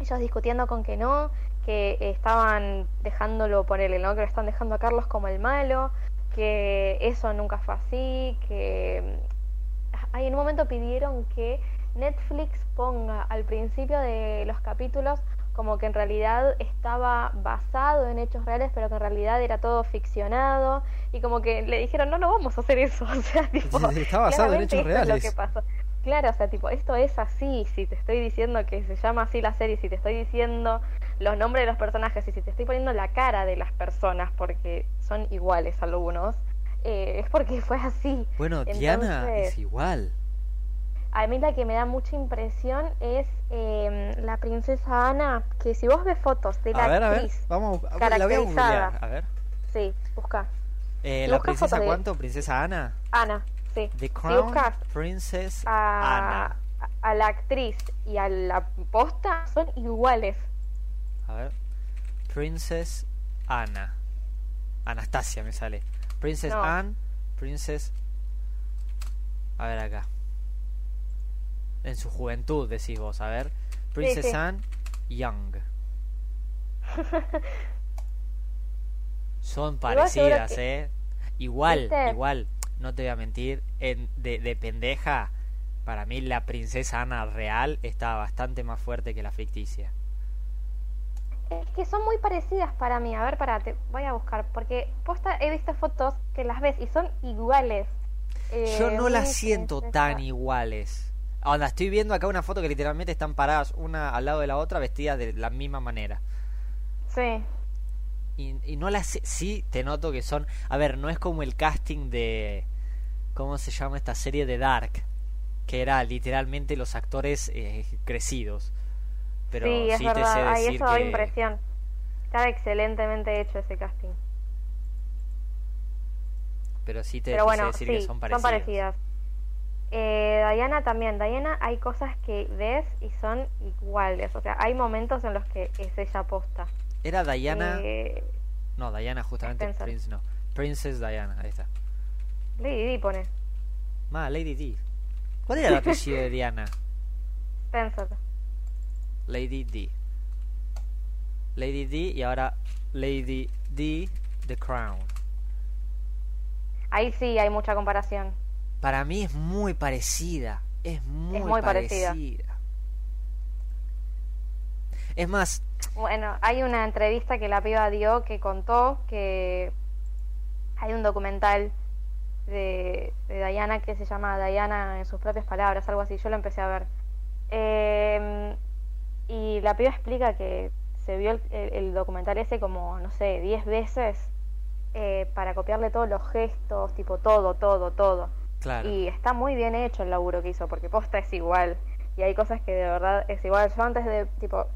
Ellos discutiendo con que no, que estaban dejándolo por él, ¿no? Que lo están dejando a Carlos como el malo, que eso nunca fue así, que... Ay, en un momento pidieron que Netflix ponga al principio de los capítulos como que en realidad estaba basado en hechos reales, pero que en realidad era todo ficcionado, y como que le dijeron, no, no vamos a hacer eso, [LAUGHS] o sea, tipo, está basado en hechos reales. lo que pasó. Claro, o sea, tipo, esto es así, si te estoy diciendo que se llama así la serie, si te estoy diciendo los nombres de los personajes y si te estoy poniendo la cara de las personas, porque son iguales algunos, eh, es porque fue así. Bueno, Diana es igual. A mí la que me da mucha impresión es eh, la princesa Ana, que si vos ves fotos de la a ver, actriz a ver, vamos, la voy a googlear, a ver. Sí, busca. Eh, ¿La princesa cuánto? ¿Princesa Ana? Ana, sí. The Crown Princess Ana. A la actriz y a la posta son iguales. A ver. Princess Ana. Anastasia me sale. Princess Anne, Princess... A ver acá en su juventud, decís vos, a ver. Princess Anne Young. Son [LAUGHS] parecidas, ¿eh? Igual, igual, no te voy a mentir, en, de, de pendeja, para mí la princesa Ana real está bastante más fuerte que la ficticia. Es que son muy parecidas para mí. A ver, te voy a buscar. Porque posta he visto fotos que las ves y son iguales. Yo no las siento tan iguales. Onda, estoy viendo acá una foto que literalmente están paradas una al lado de la otra vestidas de la misma manera. Sí. Y, y no las... Sí, te noto que son... A ver, no es como el casting de... ¿Cómo se llama esta serie de Dark? Que era literalmente los actores eh, crecidos. Pero sí, es sí verdad. te sé decir eso da impresión. Está excelentemente hecho ese casting. Pero sí te, Pero bueno, sé decir sí, que son parecidas. Son parecidas. Eh, Diana también, Diana hay cosas que ves y son iguales, o sea, hay momentos en los que es ella posta. Era Diana... Eh, no, Diana justamente, Prince, no. Princess Diana, ahí está. Lady D pone. Ma, Lady D. ¿Cuál era el apellido de Diana? [LAUGHS] Spencer. Lady D. Lady D y ahora Lady D, The Crown. Ahí sí hay mucha comparación. Para mí es muy parecida. Es muy, parecida. Es más. Bueno, hay una entrevista que la piba dio que contó que hay un documental de, de Diana que se llama Diana en sus propias palabras, algo así. Yo lo empecé a ver. Eh, y la piba explica que se vio el, el documental ese como, no sé, 10 veces eh, para copiarle todos los gestos, tipo todo, todo, todo. Y está muy bien hecho el laburo que hizo, porque posta es igual. Y hay cosas que de verdad es igual. Yo antes de, tipo,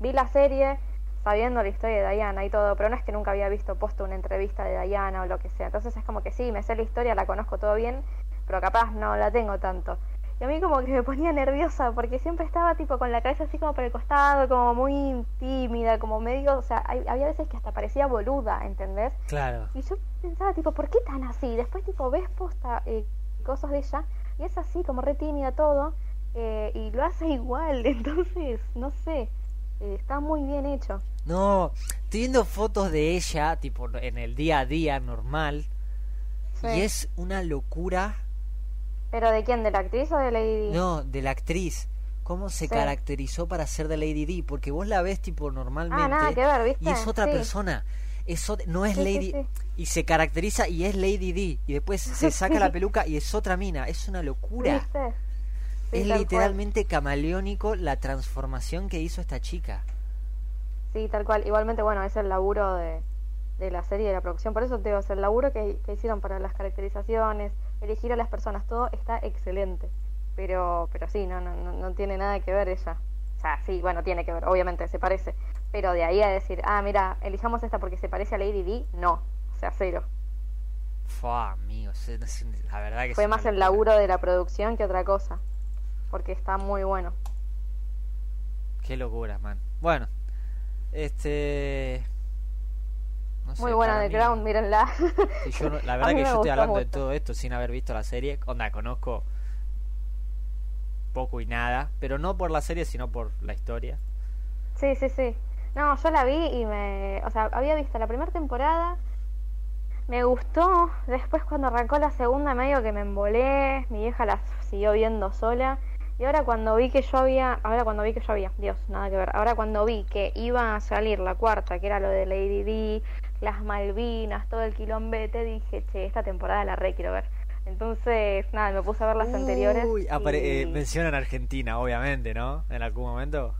vi la serie sabiendo la historia de Diana y todo, pero no es que nunca había visto posto una entrevista de Diana o lo que sea. Entonces es como que sí, me sé la historia, la conozco todo bien, pero capaz no la tengo tanto. Y a mí como que me ponía nerviosa porque siempre estaba tipo con la cabeza así como por el costado, como muy tímida, como medio, o sea, hay- había veces que hasta parecía boluda, ¿entendés? Claro. Y yo pensaba tipo, ¿por qué tan así? Después tipo ves posta eh, cosas de ella y es así como re tímida todo eh, y lo hace [LAUGHS] igual, entonces, no sé, eh, está muy bien hecho. No, estoy viendo fotos de ella, tipo en el día a día normal, Sí. y es una locura, ¿Pero de quién? ¿De la actriz o de Lady Di? no, de la actriz. ¿Cómo se Sí. caracterizó para ser de Lady D? Porque vos la ves tipo normalmente Ah, nada que ver, ¿viste? y es otra Sí. persona. Es no es Sí, Lady y se caracteriza y es Lady D y después se [LAUGHS] saca la peluca y es otra mina. Es una locura. Es cual. literalmente camaleónico la transformación que hizo esta chica. Sí, tal cual. Igualmente, bueno, es el laburo de, de la serie y de la producción. Por eso te digo, es el laburo que, que hicieron para las caracterizaciones, elegir a las personas, todo está excelente. Pero, pero sí, no, no, no, no tiene nada que ver ella. O sea, sí, bueno, tiene que ver, obviamente, se parece. Pero de ahí a decir, ah, mira, elijamos esta porque se parece a Lady Di, no. O sea, cero. Fua, amigo, la verdad que Fue más el laburo de la producción que otra cosa. Porque está muy bueno. Qué locura, man. Bueno, este. No sé, Muy buena de Ground, mírenla. Sí, yo no- la [LAUGHS] verdad que yo estoy hablando de todo esto sin haber visto la serie. Onda, conozco poco y nada, pero no por la serie, sino por la historia. Sí, sí, sí. No, yo la vi y me... O sea, había visto la primera temporada, me gustó, después cuando arrancó la segunda medio que me embolé, mi vieja la siguió viendo sola, y ahora cuando vi que yo había... Ahora cuando vi que yo había, Dios, nada que ver, ahora cuando vi que iba a salir la cuarta, que era lo de Lady Di, las Malvinas, todo el quilombete, dije, che, esta temporada la re quiero ver. Entonces, nada, me puse a ver las anteriores. Uy, apare- y- eh, mencionan Argentina, obviamente, ¿no? En algún momento.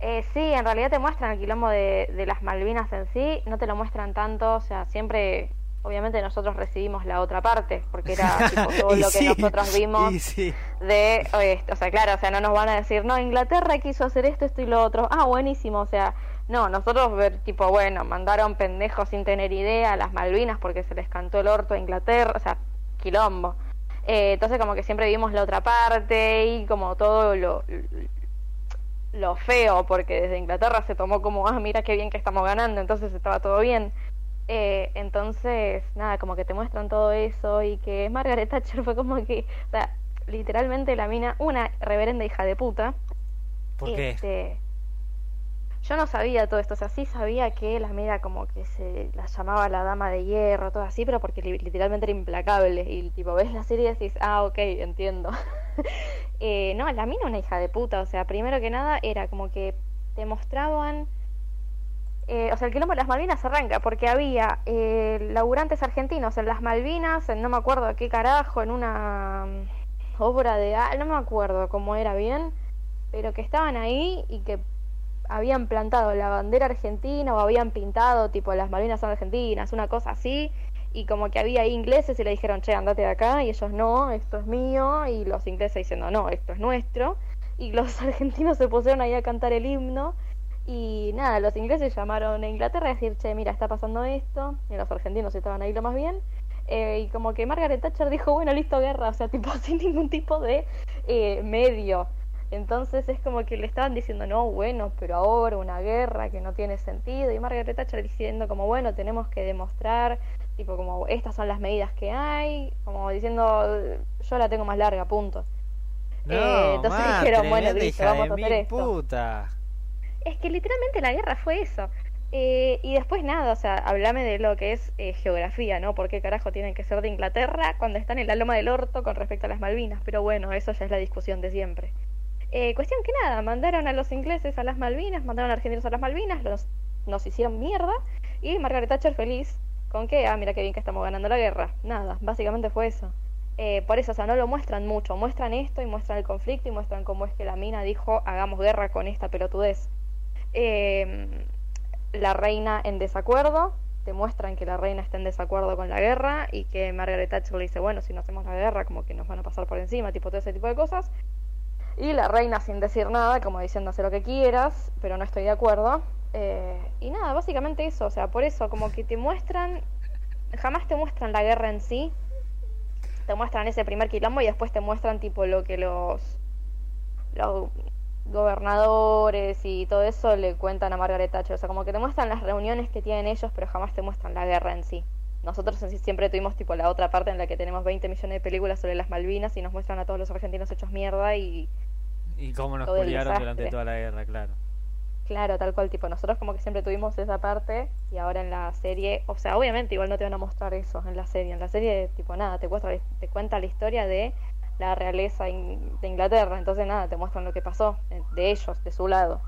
Eh, sí, en realidad te muestran el quilombo de, de las Malvinas en sí, no te lo muestran tanto, o sea, siempre, obviamente nosotros recibimos la otra parte, porque era [LAUGHS] tipo, todo lo que sí, nosotros vimos sí. de, eh, o sea, claro, o sea, no nos van a decir, no, Inglaterra quiso hacer esto, esto y lo otro, ah, buenísimo, o sea, no, nosotros ver, tipo, bueno, mandaron pendejos sin tener idea a las Malvinas porque se les cantó el orto a Inglaterra, o sea, quilombo. Eh, entonces como que siempre vimos la otra parte y como todo lo, lo feo, porque desde Inglaterra se tomó como, ah, mira qué bien que estamos ganando, entonces estaba todo bien. Eh, entonces, nada, como que te muestran todo eso y que Margaret Thatcher fue como que, o sea, literalmente la mina, una reverenda hija de puta. ¿Por qué? Este, yo no sabía todo esto, o sea, sí sabía que la mina como que se la llamaba la dama de hierro, todo así, pero porque li- literalmente era implacable. Y tipo, ves la serie y decís, ah, ok, entiendo. [LAUGHS] Eh, no, la mina una hija de puta, o sea, primero que nada era como que te mostraban... eh, o sea, el quilombo de las Malvinas arranca porque había eh, laburantes argentinos en las Malvinas, en no me acuerdo qué carajo, en una mm, obra de... ah, no me acuerdo cómo era bien, pero que estaban ahí y que habían plantado la bandera argentina o habían pintado tipo las Malvinas argentinas, una cosa así, y como que había ingleses y le dijeron, che, andate de acá, y ellos no, esto es mío, y los ingleses diciendo, no, esto es nuestro, y los [LAUGHS] argentinos se pusieron ahí a cantar el himno, y nada, los ingleses llamaron a Inglaterra a decir, che, mira, está pasando esto, y los argentinos estaban ahí lo más bien, eh, y como que Margaret Thatcher dijo, bueno, listo, guerra, o sea, [LAUGHS] tipo, sin ningún tipo de eh, medio. Entonces es como que le estaban diciendo, no, bueno, pero ahora una guerra que no tiene sentido. Y Margaret Thatcher diciendo como, bueno, tenemos que demostrar, tipo como, estas son las medidas que hay, como diciendo, yo la tengo más larga, punto. No, Eh, entonces [LAUGHS] dijeron, bueno, tremenda listo, hija vamos de a hacer mil esto. puta. Es que literalmente la guerra fue eso. Eh, y después nada, o sea, hablame de lo que es eh, geografía, ¿no? ¿Por qué carajo tienen que ser de Inglaterra cuando están en la loma del orto con respecto a las Malvinas? Pero bueno, eso ya es la discusión de siempre. Eh, cuestión que nada, mandaron a los ingleses a las Malvinas, mandaron a los argentinos a las Malvinas, los, nos hicieron mierda y Margaret Thatcher feliz ¿Con qué? Ah, mira qué bien que estamos ganando la guerra. Nada, básicamente fue eso. Eh, por eso, o sea, no lo muestran mucho. Muestran esto y muestran el conflicto y muestran cómo es que la mina dijo, hagamos guerra con esta pelotudez. Eh, la reina en desacuerdo, te muestran que la reina está en desacuerdo con la guerra y que Margaret Thatcher le dice, bueno, si no hacemos la guerra, como que nos van a pasar por encima, tipo todo ese tipo de cosas. Y la reina sin decir nada, como diciendo, lo que quieras, pero no estoy de acuerdo. Eh, y nada, básicamente eso, o sea, por eso, como que te muestran, jamás te muestran la guerra en sí, te muestran ese primer quilombo y después te muestran tipo lo que los, los gobernadores y todo eso le cuentan a Margaret Thatcher. O sea, como que te muestran las reuniones que tienen ellos, pero jamás te muestran la guerra en sí. Nosotros siempre tuvimos tipo la otra parte en la que tenemos 20 millones de películas sobre las Malvinas y nos muestran a todos los argentinos hechos mierda y... Y cómo nos desastre. durante toda la guerra, claro. Claro, tal cual, tipo, nosotros como que siempre tuvimos esa parte y ahora en la serie, o sea, obviamente igual no te van a mostrar eso en la serie, en la serie tipo nada, te cuenta, te cuenta la historia de la realeza in- de Inglaterra, entonces nada, te muestran lo que pasó eh, de ellos, de su lado.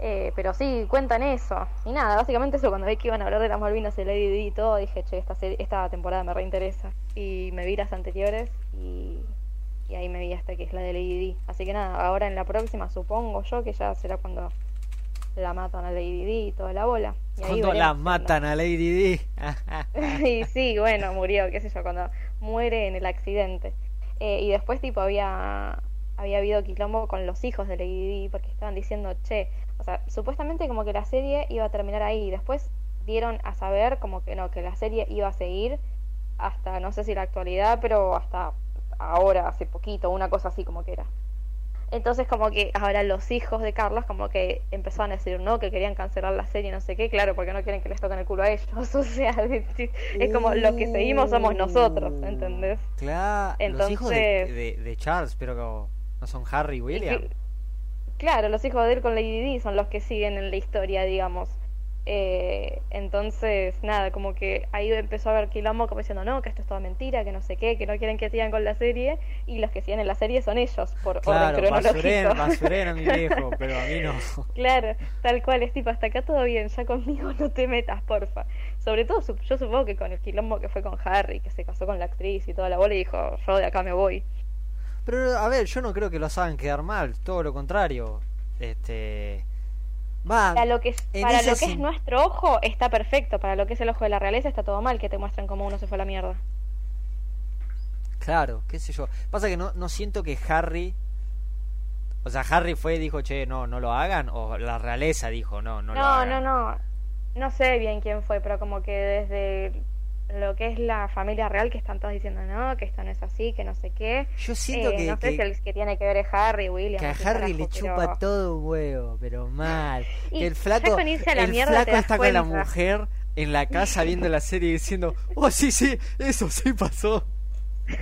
Eh, pero sí, cuentan eso. Y nada, básicamente eso, cuando vi que iban a hablar de las Malvinas y Lady Di y todo, dije, che, esta, serie, esta temporada me reinteresa. Y me vi las anteriores y, y ahí me vi esta que es la de Lady Di. Así que nada, ahora en la próxima supongo yo que ya será cuando la matan a Lady Di y toda la bola. Y ahí Cuando la matan a Lady [LAUGHS] Di. y sí, bueno, murió, qué sé yo, cuando muere en el accidente. Eh, y después, tipo, había había habido quilombo con los hijos de Lady Di porque estaban diciendo, che, o sea, supuestamente como que la serie iba a terminar ahí. Y después dieron a saber como que no, que la serie iba a seguir hasta, no sé si la actualidad, pero hasta ahora, hace poquito, una cosa así como que era. Entonces como que ahora los hijos de Carlos como que empezaron a decir no, que querían cancelar la serie, no sé qué, claro, porque no quieren que les toquen el culo a ellos. [LAUGHS] O sea, es como los que seguimos somos nosotros, ¿entendés? Claro, los hijos de, Entonces- de, de Charles, pero no son Harry y Y William. que- claro, los hijos de él con Lady Di son los que siguen en la historia, digamos. Eh, entonces, nada, como que ahí empezó a haber quilombo como diciendo, no, que esto es toda mentira, que no sé qué, que no quieren que sigan con la serie, y los que siguen en la serie son ellos, por Claro, orden cronológico. [LAUGHS] basurero mi viejo, pero a mí no. Claro, tal cual, es tipo, hasta acá todo bien, ya conmigo no te metas, porfa. Sobre todo, yo supongo que con el quilombo que fue con Harry, que se casó con la actriz y toda la bola, y dijo, yo de acá me voy. Pero a ver, yo no creo que los hagan quedar mal, todo lo contrario. Este. Va, Para lo que es, para lo que es nuestro ojo está perfecto, para lo que es el ojo de la realeza está todo mal, que te muestren cómo uno se fue a la mierda. Claro, qué sé yo. Pasa que no, no siento que Harry. O sea, Harry fue y dijo, che, no, no lo hagan. O la realeza dijo, no, no, lo No, hagan. no, no, no sé bien quién fue, pero como que desde lo que es la familia real que están todos diciendo no, que esto no es así, que no sé qué. Yo siento Eh, que, no sé que, si el que tiene que ver es Harry, William. que a Harry le chupa pero- todo huevo, pero mal. Y que el flaco, el flaco está con la mujer en la casa viendo la serie diciendo, oh, sí, sí, eso sí pasó. [LAUGHS]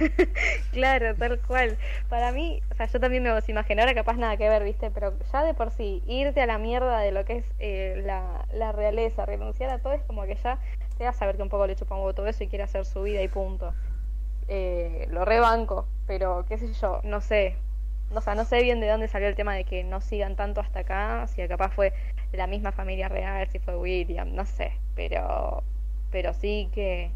Claro, tal cual. Para mí, o sea, yo también me imaginé, ahora capaz nada que ver, ¿viste? Pero ya de por sí, irte a la mierda de lo que es eh, la, la realeza, renunciar a todo, es como que ya te vas a ver que un poco le chupa un huevo todo eso y quiere hacer su vida y punto. Eh, lo rebanco, pero qué sé yo, no sé. O sea, no sé bien de dónde salió el tema de que no sigan tanto hasta acá, si capaz fue de la misma familia real, si fue William, no sé, pero pero sí que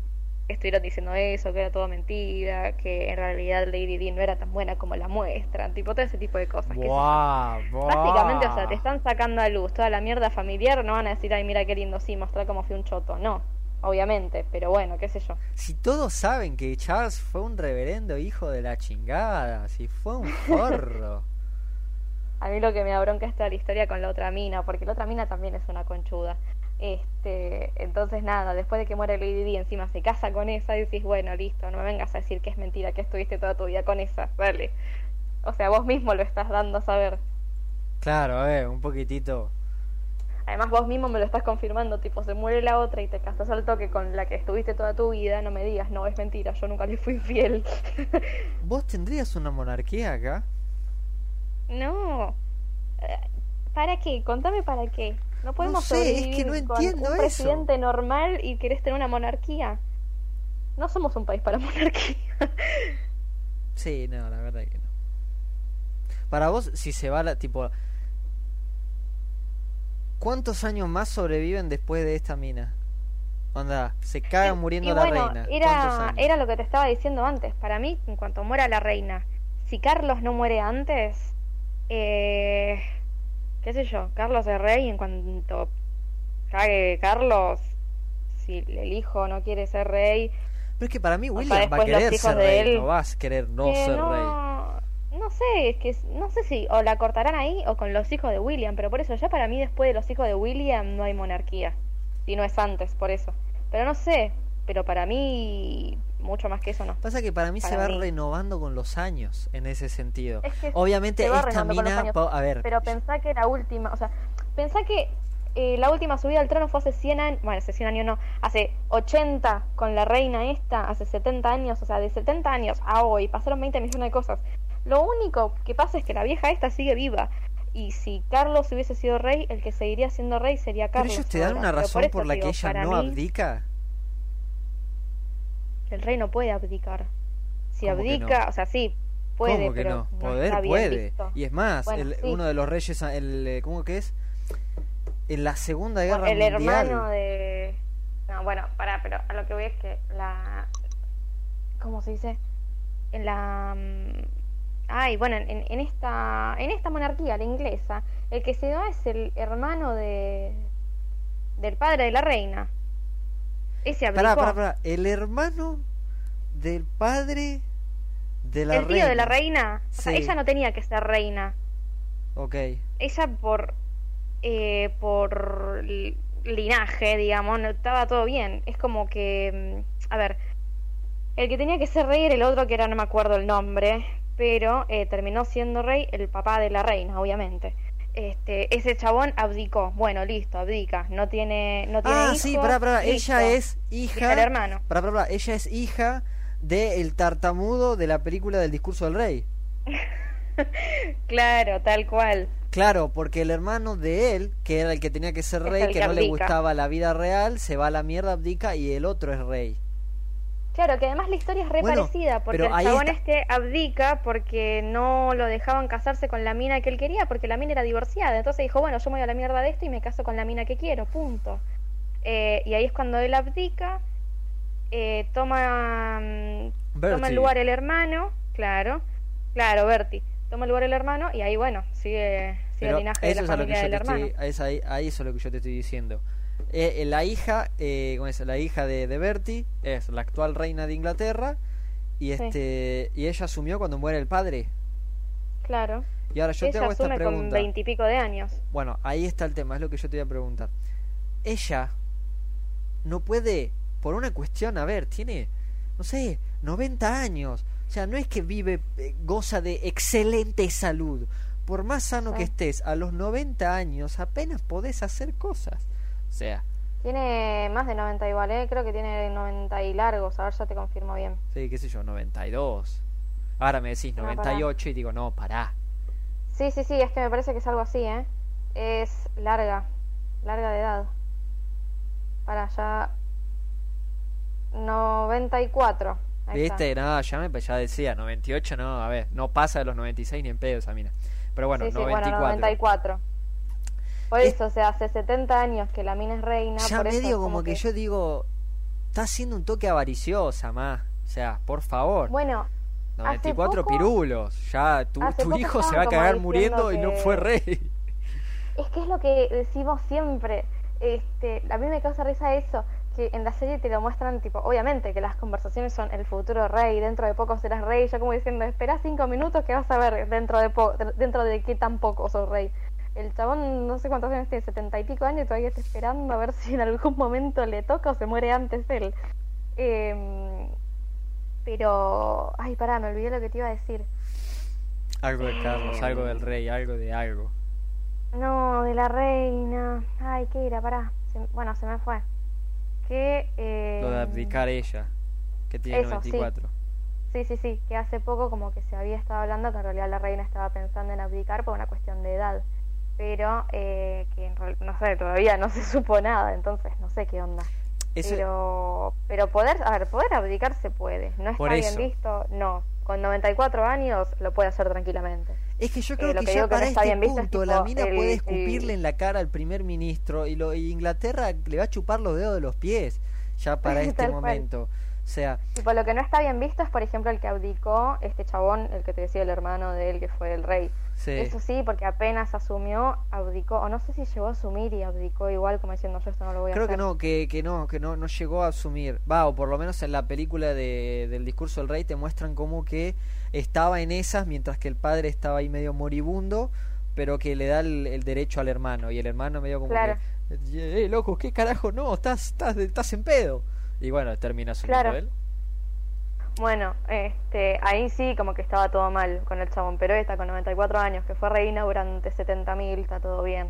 estuvieron diciendo eso, que era todo mentira, que en realidad Lady Di no era tan buena como la muestran, tipo todo ese tipo de cosas. Buah, buah. Básicamente, o sea, te están sacando a luz toda la mierda familiar, no van a decir, ay, mira qué lindo, sí, mostrar cómo fui un choto, no, obviamente, pero bueno, qué sé yo. Si todos saben que Charles fue un reverendo hijo de la chingada, si fue un forro. [LAUGHS] A mí lo que me da bronca es toda la historia con la otra mina, porque la otra mina también es una conchuda. Este, entonces nada, después de que muere Lady Di, encima se casa con esa y decís, bueno, listo, no me vengas a decir que es mentira, que estuviste toda tu vida con esa, dale. O sea, vos mismo lo estás dando a saber. claro, eh, un poquitito. Además vos mismo me lo estás confirmando, tipo, se muere la otra y te casas al toque con la que estuviste toda tu vida, no me digas, no, es mentira, yo nunca le fui infiel. [LAUGHS] ¿Vos tendrías una monarquía acá? no. Eh, ¿Para qué? Contame para qué. No podemos sé, es que sobrevivir no con un eso. presidente normal y querés tener una monarquía. No somos un país para [LAUGHS] monarquía. Sí, no, la verdad que no. Para vos, si se va la, tipo... ¿Cuántos años más sobreviven después de esta mina? Onda, se caga muriendo y la bueno, reina. ¿Cuántos Era, era lo que te estaba diciendo antes. Para mí, en cuanto muera la reina, si Carlos no muere antes, eh, qué sé yo, Carlos es rey. En cuanto cague Carlos, si el hijo no quiere ser rey, Pero es que para mí sea, William va a querer ser rey, él- no vas a querer no eh, ser rey. No, sé, es que no sé si o la cortarán ahí o con los hijos de William, pero por eso ya para mí después de los hijos de William no hay monarquía, si no es antes, por eso. Pero no sé, pero para mí mucho más que eso no. Pasa que para mí se va mí. renovando con los años en ese sentido. Es que Obviamente esta renovando con los mina, años, a ver, Pero pensá que la última, o sea, pensá que eh, la última subida al trono fue hace 100 años, bueno, hace 100 años no, hace 80 con la reina esta, hace 70 años, o sea, de 70 años a hoy pasaron 20 millones de cosas. Lo único que pasa es que la vieja esta sigue viva. Y si Carlos hubiese sido rey, el que seguiría siendo rey sería pero Carlos. ellos te dan una razón eso por la digo, que ella no mí, abdica. El rey no puede abdicar. Si ¿Cómo que abdica, no? o sea, sí, puede, ¿Cómo que pero no? Poder puede. visto. Y es más, Bueno, el- sí. uno de los reyes, el, eh, ¿cómo que es? En la Segunda Guerra el Mundial. hermano de no bueno para pero a lo que voy es que la cómo se dice en la mm, ay bueno en, en esta en esta monarquía la inglesa el que se da es el hermano de del padre de la reina ese Pará, pará, pará. El hermano del padre de la el tío reina. de la reina o sea Sí. ella no tenía que ser reina Ok. ella por eh, por li- linaje, digamos, no estaba todo bien. Es como que, mm, a ver, el que tenía que ser rey era el otro que era, no me acuerdo el nombre, pero eh, terminó siendo rey el papá de la reina, obviamente. Este, ese chabón abdicó. Bueno, listo, abdica. No tiene, no tiene Ah, hijos, sí, pará, pará. Ella es hija. del hermano. Pará, pará, pará. Ella es hija del tartamudo de la película del discurso del rey. [LAUGHS] Claro, tal cual. Claro, porque el hermano de él, que era el que tenía que ser rey, el que, que no le gustaba la vida real, se va a la mierda, abdica y el otro es rey. Claro, que además la historia es re Bueno, parecida, porque el chabón está- este abdica porque no lo dejaban casarse con la mina que él quería, porque la mina era divorciada. Entonces dijo, bueno, yo me voy a la mierda de esto y me caso con la mina que quiero, punto. Eh, y ahí es cuando él abdica, eh, toma, mm, toma el lugar el hermano, claro, claro, Bertie, toma el lugar el hermano y ahí, bueno, sigue, sigue Pero el linaje de la familia del hermano. estoy, es ahí, ahí eso es lo que yo te estoy diciendo. Eh, eh, la hija, eh, ¿cómo es? La hija de, de Bertie es la actual reina de Inglaterra y Sí. este y ella asumió cuando muere el padre. Claro, Y ahora yo te hago esta asume con pregunta. veintipico de años. Bueno, ahí está el tema, es lo que yo te voy a preguntar. Ella no puede, por una cuestión, a ver, tiene, no sé, 90 años. O sea, no es que vive, eh, goza de excelente salud. Por más sano que estés, a los 90 años apenas podés hacer cosas. Sea, Tiene más de 90 igual, ¿eh? Creo que tiene 90 y largos. A ver, ya te confirmo bien. sí, qué sé yo, 92. Ahora me decís No, pará. 98 y digo, no, pará. Sí, sí, sí, es que me parece que es algo así, ¿eh? Es larga, larga de edad. Para ya... 94. Ahí está. Viste, no, ya me ya decía, 98 no, a ver, no pasa de los 96 ni en pedo esa mina. Pero bueno, sí, sí, 94. bueno, 94. Por Es- eso, o sea, hace 70 años que la mina es reina. ya por medio como que, yo digo, está haciendo un toque avariciosa más. O sea, por favor. Bueno, 94 poco- pirulos. Ya tu, tu hijo se va a cagar muriendo y no fue rey. Es que es lo que decimos siempre. Este, a mí me causa risa eso, que en la serie te lo muestran, tipo, obviamente que las conversaciones son el futuro rey, dentro de poco serás rey, yo como diciendo, espera cinco minutos que vas a ver dentro de po dentro de qué tan poco sos rey. El chabón no sé cuántos años tiene, setenta y pico años, y todavía está esperando a ver si en algún momento le toca o se muere antes él. Em, pero, ay, pará, me olvidé lo que te iba a decir. Algo de Carlos, algo del rey, algo de algo. No, de la reina. Ay, ¿qué era? Pará. Se- bueno, se me fue. Que. Eh, Lo de abdicar ella, que tiene eso, sí. 94. Sí, sí, sí. Que hace poco, como que se había estado hablando que en realidad la reina estaba pensando en abdicar por una cuestión de edad. Pero eh, que en real- no sé, todavía no se [LAUGHS] supo nada. Entonces, no sé qué onda. Eso- Pero, pero poder, a ver, poder abdicar se puede. No está Por bien visto, no. Con 94 años lo puede hacer tranquilamente. Es que yo Eh, creo que, que ya digo que no para está este bien visto es punto tipo la mina el- puede el- escupirle en la cara al primer ministro y, lo, y Inglaterra le va a chupar los dedos de los pies. ya para [LAUGHS] este momento. O sea, y por lo que no está bien visto es, por ejemplo, el que abdicó, este chabón, el que te decía el hermano de él, que fue el rey. Eso sí, porque apenas asumió, abdicó, o no sé si llegó a asumir y abdicó igual, como diciendo yo esto no lo voy a Creo hacer. que no, que, que no, que no, no llegó a asumir. Va, o por lo menos en la película de, del discurso del rey te muestran como que estaba en esas mientras que el padre estaba ahí medio moribundo, pero que le da el, derecho al hermano. Y el hermano medio como que, eh, loco, ¿qué carajo? No, estás, estás, estás en pedo. Y bueno, termina su claro. él. Bueno, este, ahí sí como que estaba todo mal con el chabón, pero esta con 94 años, que fue reina durante 70.000, está todo bien.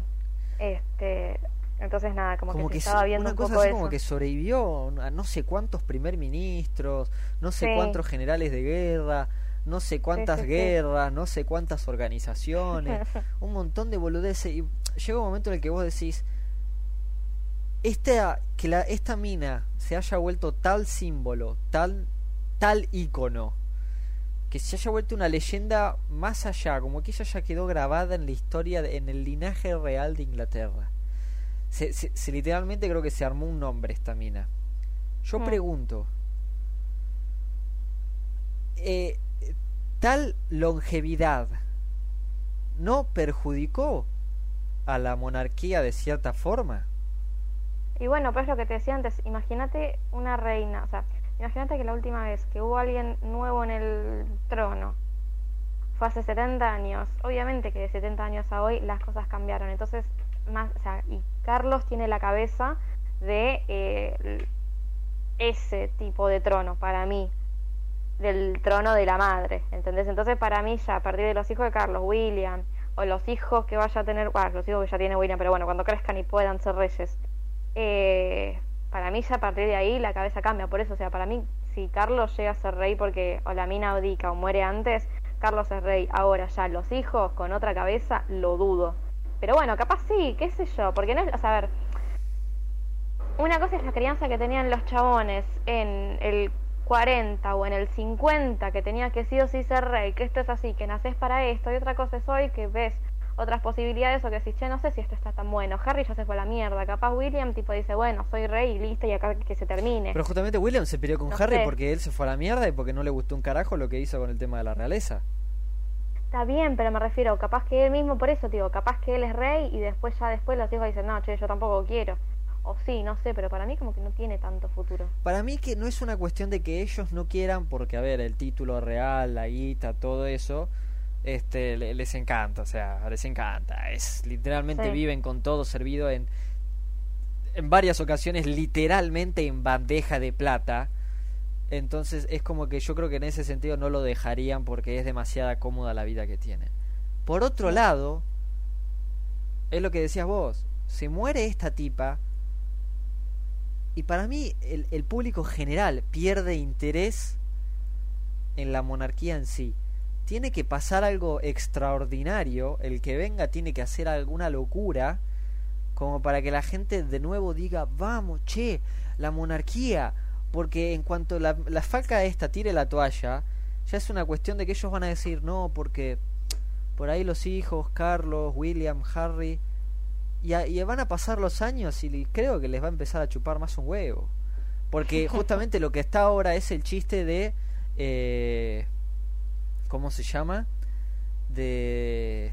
Este, entonces nada, como, que, se estaba viendo una cosa así como que sobrevivió a no sé cuántos primer ministros, no sé cuántos generales de guerra, no sé cuántas guerras, no sé cuántas organizaciones, [LAUGHS] un montón de boludeces y llega un momento en el que vos decís esta que la esta mina se haya vuelto tal símbolo, tal tal ícono, que se haya vuelto una leyenda más allá, como que ella ya quedó grabada en la historia, en el linaje real de Inglaterra. Se, se, literalmente creo que se armó un nombre esta mina. Yo mm. pregunto, eh, tal longevidad no perjudicó a la monarquía de cierta forma. Y bueno, pues lo que te decía antes, imagínate una reina, o sea, Imagínate que la última vez que hubo alguien nuevo en el trono fue hace 70 años. Obviamente que de 70 años a hoy las cosas cambiaron. Entonces, más, o sea, y Carlos tiene la cabeza de eh, ese tipo de trono para mí, del trono de la madre, ¿entendés? Entonces, para mí ya a partir de los hijos de Carlos, William, o los hijos que vaya a tener, bueno, los hijos que ya tiene William, pero bueno, cuando crezcan y puedan ser reyes, eh, para mí ya a partir de ahí la cabeza cambia. Por eso, o sea, para mí, si Carlos llega a ser rey porque o la mina abdica o muere antes, Carlos es rey. Ahora ya los hijos con otra cabeza, lo dudo. Pero bueno, capaz sí, qué sé yo, porque no es, a ver, una cosa es la crianza que tenían los chabones en el 40 o en el 50, que tenía que sí o sí ser rey, que esto es así, que naces para esto, y otra cosa es hoy que ves otras posibilidades o que si che, no sé si esto está tan bueno. Harry ya se fue a la mierda. Capaz William, tipo, dice, bueno, soy rey y listo y acá que se termine. Pero justamente William se peleó con Harry porque él se fue a la mierda y porque no le gustó un carajo lo que hizo con el tema de la realeza. Está bien, pero me refiero, capaz que él mismo, por eso, digo, capaz que él es rey y después ya después los hijos dicen, no, che, yo tampoco quiero. O sí, no sé, pero para mí como que no tiene tanto futuro. Para mí que no es una cuestión de que ellos no quieran, porque a ver, el título real, la guita, todo eso, este, les encanta, o sea, les encanta. Es literalmente viven con todo servido en en varias ocasiones literalmente en bandeja de plata. Entonces es como que yo creo que en ese sentido no lo dejarían porque es demasiada cómoda la vida que tienen. Por otro lado, es lo que decías vos, se muere esta tipa y para mí el, el público general pierde interés en la monarquía en sí tiene que pasar algo extraordinario, el que venga tiene que hacer alguna locura, como para que la gente de nuevo diga, vamos, che, la monarquía, porque en cuanto la, la falca esta tire la toalla, ya es una cuestión de que ellos van a decir, no, porque por ahí los hijos, Carlos, William, Harry, y, y van a pasar los años y creo que les va a empezar a chupar más un huevo. Porque [LAUGHS] justamente lo que está ahora es el chiste de... Eh, ¿cómo se llama? De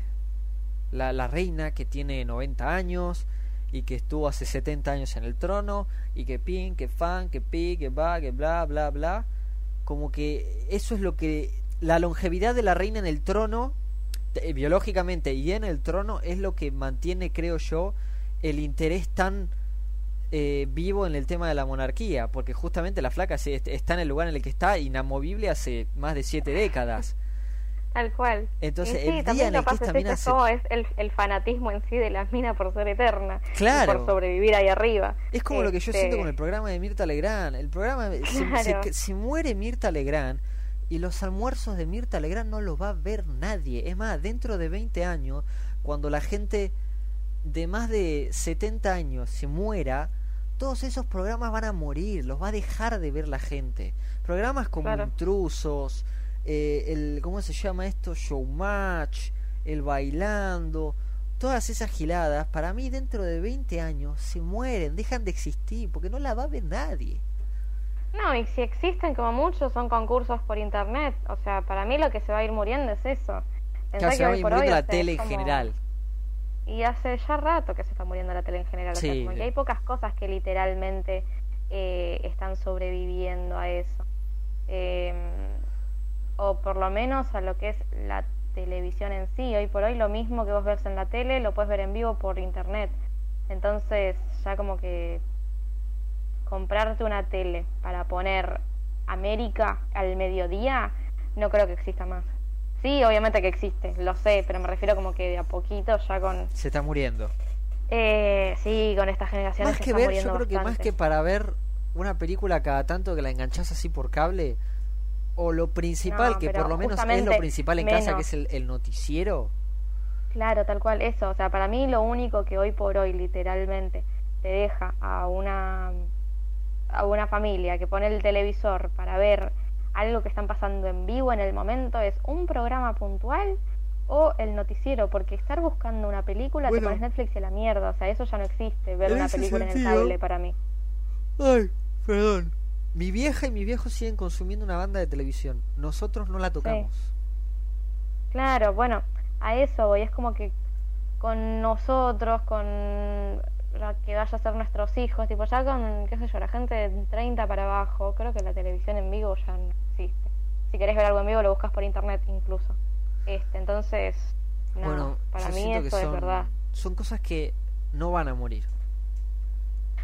la, reina que tiene 90 años y que estuvo hace 70 años en el trono y que pin, que fan, que pi, que va, que bla, bla, bla. Como que eso es lo que la longevidad de la reina en el trono, eh, biológicamente y en el trono, es lo que mantiene, creo yo, el interés tan eh, vivo en el tema de la monarquía, porque justamente la flaca está en el lugar en el que está inamovible hace más de siete décadas. Tal cual. Entonces, el día en el que esta mina es el, el, fanatismo en sí de la mina por ser eterna. Claro. por sobrevivir ahí arriba. Es como lo que yo siento este con el programa de Mirta Legrand. El programa, se, muere Mirta Legrand y los almuerzos de Mirta Legrand no los va a ver nadie. Es más, dentro de 20 años, cuando la gente de más de 70 años se muera, todos esos programas van a morir, los va a dejar de ver la gente. Programas como Intrusos, eh, el, ¿cómo se llama esto? Showmatch, el bailando, todas esas giladas, para mí dentro de 20 años se mueren, dejan de existir, porque no la va a ver nadie. No, y si existen como muchos son concursos por internet. O sea, para mí lo que se va a ir muriendo es eso. Claro, se va a ir muriendo la tele en general. Y hace ya rato que se está muriendo la tele en general. O sea, como que hay pocas cosas que literalmente eh, están sobreviviendo a eso. Eh, o por lo menos a lo que es la televisión en sí. Hoy por hoy lo mismo que vos ves en la tele lo puedes ver en vivo por internet. Entonces ya como que comprarte una tele para poner América al mediodía no creo que exista más. Sí, obviamente que existe, lo sé, pero me refiero como que de a poquito ya con... Se está muriendo. Eh, sí, con esta generación Más que ver, yo creo que más que para ver una película cada tanto que la enganchas así por cable, o lo principal, que por lo menos es lo principal en casa, que es el, noticiero. Claro, tal cual, eso. O sea, para mí lo único que hoy por hoy, literalmente, te deja a una, a una familia que pone el televisor para ver algo que están pasando en vivo en el momento es un programa puntual o el noticiero, porque estar buscando una película te pones Netflix y la mierda, o sea, eso ya no existe, ver una película en el cable para mí. Ay, perdón. Mi vieja y mi viejo siguen consumiendo una banda de televisión. Nosotros no la tocamos. Claro, bueno, a eso voy. Es como que con nosotros, con la que vaya a ser nuestros hijos, tipo ya con, qué sé yo, la gente de 30 para abajo, creo que la televisión en vivo ya no existe. Si querés ver algo en vivo lo buscas por internet incluso. Este, entonces, no, para mí eso es verdad. Son cosas que no van a morir.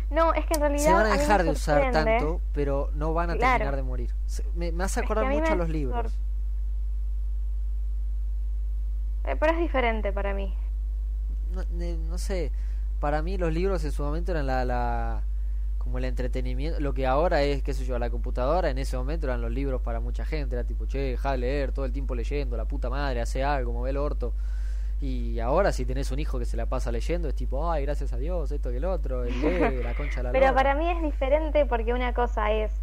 No, es que en realidad. Se van a dejar de usar tanto, pero no van a terminar de morir. Me, me hace acordar mucho a los libros. Eh, pero es diferente para mí. No, no, sé. Para mí, los libros en su momento eran la, la. como el entretenimiento. Lo que ahora es, qué sé yo, la computadora. En ese momento eran los libros para mucha gente. Era tipo, che, deja de leer todo el tiempo leyendo. La puta madre, hace algo, como ve el orto. Y ahora si tenés un hijo que se la pasa leyendo, es tipo, ay, gracias a Dios, esto que el otro, el [LAUGHS] la concha la Pero para mí es diferente porque una cosa es,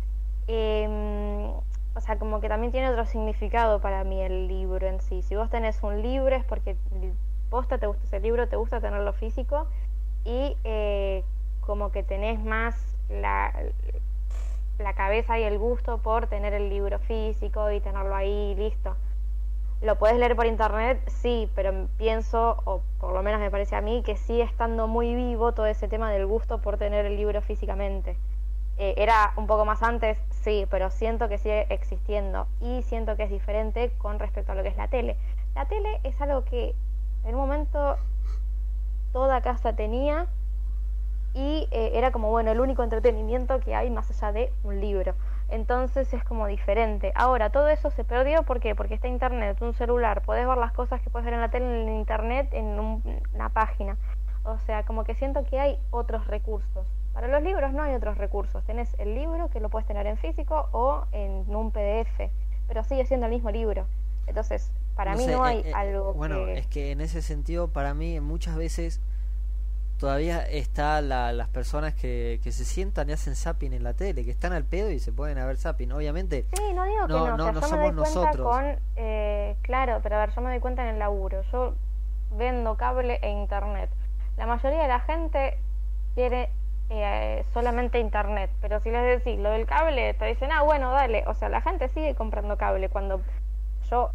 eh, o sea, como que también tiene otro significado para mí el libro en sí. Si vos tenés un libro es porque posta te gusta ese libro, te gusta tenerlo físico y eh, como que tenés más la, la cabeza y el gusto por tener el libro físico y tenerlo ahí listo. ¿Lo puedes leer por internet? Sí, pero pienso, o por lo menos me parece a mí, que sigue estando muy vivo todo ese tema del gusto por tener el libro físicamente. Eh, era un poco más antes, sí, pero siento que sigue existiendo y siento que es diferente con respecto a lo que es la tele. La tele es algo que en un momento toda casa tenía y eh, era como, bueno, el único entretenimiento que hay más allá de un libro entonces es como diferente. Ahora, todo eso se perdió, ¿por qué? Porque está internet, un celular, puedes ver las cosas que puedes ver en la tele, en internet, en una página. O sea, como que siento que hay otros recursos. Para los libros no hay otros recursos. Tenés el libro que lo puedes tener en físico o en un PDF, pero sigue siendo el mismo libro. Entonces, para mí no hay eh, eh, algo bueno, es que en ese sentido, para mí, muchas veces todavía está la, las personas que, que se sientan y hacen zapping en la tele, que están al pedo y se pueden haber zapping. Obviamente, sí, no, digo que no, no, somos nosotros. Con, eh, claro, pero a ver, yo me doy cuenta en el laburo. Yo vendo cable e internet. La mayoría de la gente quiere eh, solamente internet, pero si les decís lo del cable, te dicen, ah, bueno, dale. O sea, la gente sigue comprando cable cuando yo,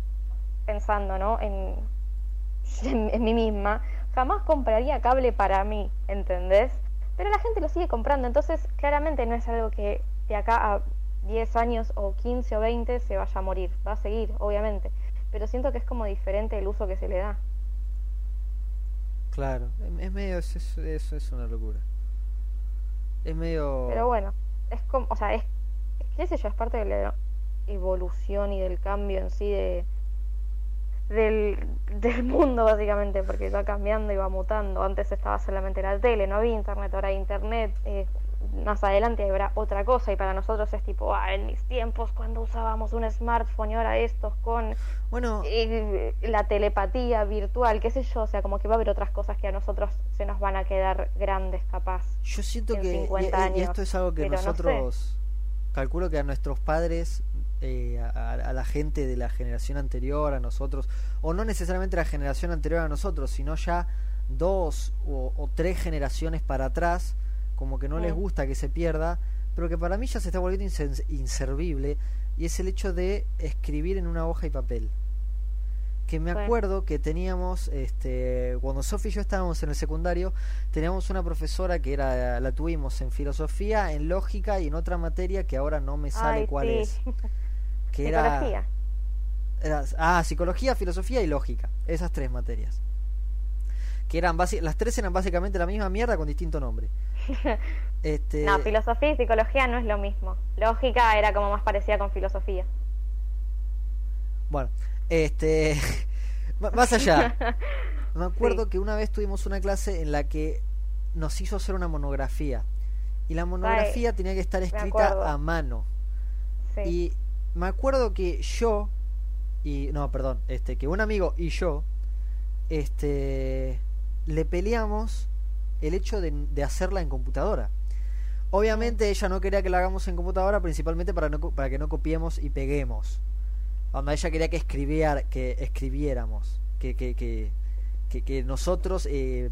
pensando, ¿no? en, [LAUGHS] en mí misma, jamás compraría cable para mí, ¿entendés? Pero la gente lo sigue comprando, entonces claramente no es algo que de acá a 10 años o 15 o 20 se vaya a morir, va a seguir, obviamente, pero siento que es como diferente el uso que se le da. Claro, es medio, eso, eso es una locura. Es medio... Pero bueno, es como, o sea, es, qué sé yo, es parte de la evolución y del cambio en sí de, del, del mundo básicamente porque va cambiando y va mutando. Antes estaba solamente la tele no había internet ahora hay internet eh, más adelante habrá otra cosa. Y para nosotros es tipo ah, en mis tiempos cuando usábamos un smartphone y ahora estos con bueno eh, la telepatía virtual qué sé yo o sea como que va a haber otras cosas que a nosotros se nos van a quedar grandes capaz yo siento que y, esto es algo que nosotros calculo que a nuestros padres eh, a, la gente de la generación anterior a nosotros, o no necesariamente la generación anterior a nosotros, sino ya dos o, tres generaciones para atrás, como que no les gusta que se pierda, pero que para mí ya se está volviendo inservible, y es el hecho de escribir en una hoja y papel. Que me acuerdo que teníamos, este, cuando Sofi y yo estábamos en el secundario, teníamos una profesora que era la tuvimos en filosofía, en lógica y en otra materia que ahora no me sale cuál es. [LAUGHS] Que era, era, ah, psicología, filosofía y lógica, esas tres materias que eran las tres eran básicamente la misma mierda con distinto nombre. [LAUGHS] este... No, filosofía y psicología no es lo mismo. Lógica era como más parecida con filosofía. Bueno, este [LAUGHS] más allá. [LAUGHS] Me acuerdo que una vez tuvimos una clase en la que nos hizo hacer una monografía y la monografía tenía que estar escrita a mano. Y me acuerdo que yo y no, perdón, este que un amigo y yo este le peleamos el hecho de, hacerla en computadora. Obviamente ella no quería que la hagamos en computadora principalmente para, no, para que no copiemos y peguemos. Cuando ella quería que, escribiera, que escribiéramos, que, que, que, que, nosotros eh,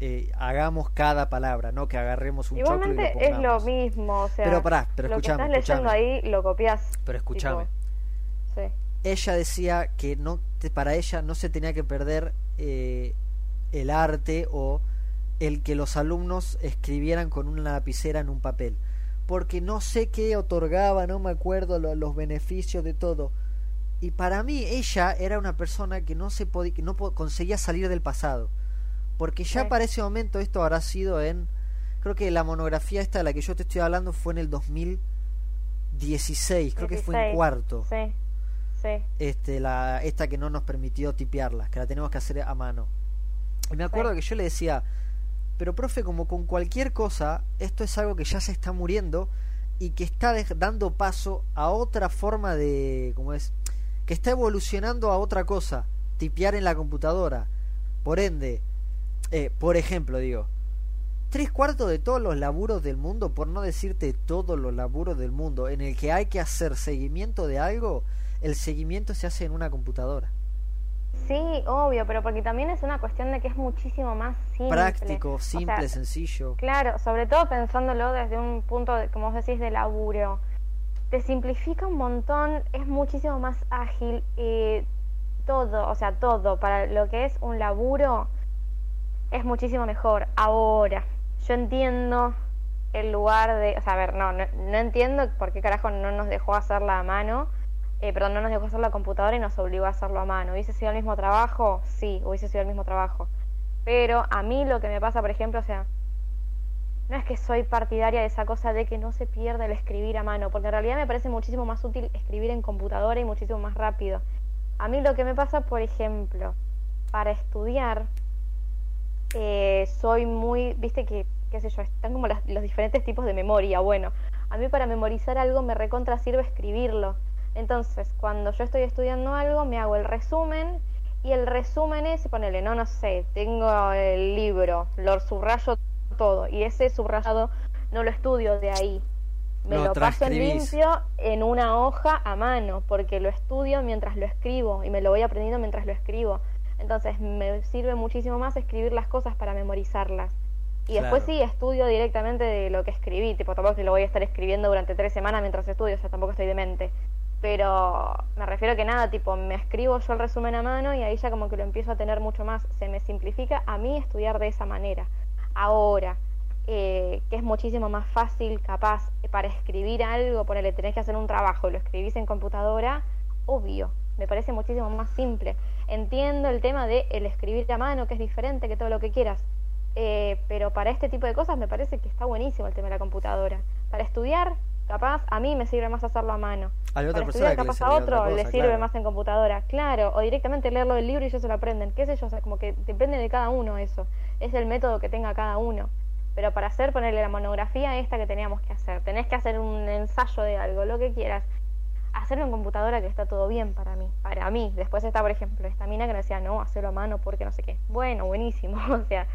eh, hagamos cada palabra, no que agarremos un Igualmente y lo es lo mismo, o sea, pero pará, pero lo que estás leyendo ahí lo copias. Pero escúchame. Ella decía que no para ella no se tenía que perder eh, el arte o el que los alumnos escribieran con una lapicera en un papel. Porque no sé qué otorgaba, no me acuerdo los beneficios de todo. Y para mí ella era una persona que no se podía, que no conseguía salir del pasado. Porque ya para ese momento esto habrá sido en creo que la monografía esta de la que yo te estoy hablando fue en el 2016, creo que fue en cuarto. Sí. Sí. Este la esta que no nos permitió tipearla, que la tenemos que hacer a mano. Y me acuerdo que yo le decía, pero profe, como con cualquier cosa, esto es algo que ya se está muriendo y que está dando paso a otra forma de, ¿cómo es? Que está evolucionando a otra cosa, tipear en la computadora. Por ende, eh, por ejemplo, digo, tres cuartos de todos los laburos del mundo, por no decirte todos los laburos del mundo, en el que hay que hacer seguimiento de algo, el seguimiento se hace en una computadora. Sí, obvio, pero porque también es una cuestión de que es muchísimo más simple. Práctico, simple, sencillo. Claro, sobre todo pensándolo desde un punto, de, como vos decís, de laburo. Te simplifica un montón, es muchísimo más ágil, y todo, o sea, todo, para lo que es un laburo, es muchísimo mejor. Ahora, yo entiendo el lugar de, o sea, a ver, no, no, entiendo por qué carajo no nos dejó hacerla a mano eh, perdón, no nos dejó hacer la computadora y nos obligó a hacerlo a mano. ¿Hubiese sido el mismo trabajo? Sí, hubiese sido el mismo trabajo. Pero a mí lo que me pasa, por ejemplo, o sea, no es que soy partidaria de esa cosa de que no se pierda el escribir a mano, porque en realidad me parece muchísimo más útil escribir en computadora y muchísimo más rápido. A mí lo que me pasa, por ejemplo, para estudiar, eh, soy muy, viste que, qué sé yo, están como los diferentes tipos de memoria. Bueno, a mí para memorizar algo me recontra sirve escribirlo entonces, cuando yo estoy estudiando algo, me hago el resumen y el resumen es, ponele, no, no sé, tengo el libro, lo subrayo todo y ese subrayado no lo estudio de ahí. Me lo, paso en limpio en una hoja a mano, porque lo estudio mientras lo escribo y me lo voy aprendiendo mientras lo escribo. Entonces me sirve muchísimo más escribir las cosas para memorizarlas. Y después sí estudio directamente de lo que escribí, tipo tampoco que lo voy a estar escribiendo durante tres semanas mientras estudio, o sea, tampoco estoy demente pero me refiero que nada, tipo, me escribo yo el resumen a mano y ahí ya como que lo empiezo a tener mucho más, se me simplifica a mí estudiar de esa manera. Ahora, eh, que es muchísimo más fácil, capaz, para escribir algo, ponele, tenés que hacer un trabajo y lo escribís en computadora, obvio, me parece muchísimo más simple. Entiendo el tema de el escribir a mano, que es diferente que todo lo que quieras, eh, pero para este tipo de cosas me parece que está buenísimo el tema de la computadora. Para estudiar, Capaz a mí me sirve más hacerlo a mano. Otra persona que capaz a otro le sirve más en computadora, claro, o directamente leerlo del libro y ellos se lo aprenden, qué sé yo, o sea, como que depende de cada uno eso, es el método que tenga cada uno. Pero para hacer, ponerle la monografía esta que teníamos que hacer, tenés que hacer un ensayo de algo, lo que quieras, hacerlo en computadora que está todo bien para mí, para mí. Después está, por ejemplo, esta mina que me decía, no, hacerlo a mano porque no sé qué. Bueno, buenísimo, [LAUGHS] o sea,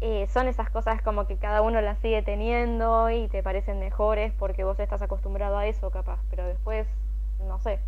eh, son esas cosas como que cada uno las sigue teniendo y te parecen mejores porque vos estás acostumbrado a eso capaz, pero después, no sé.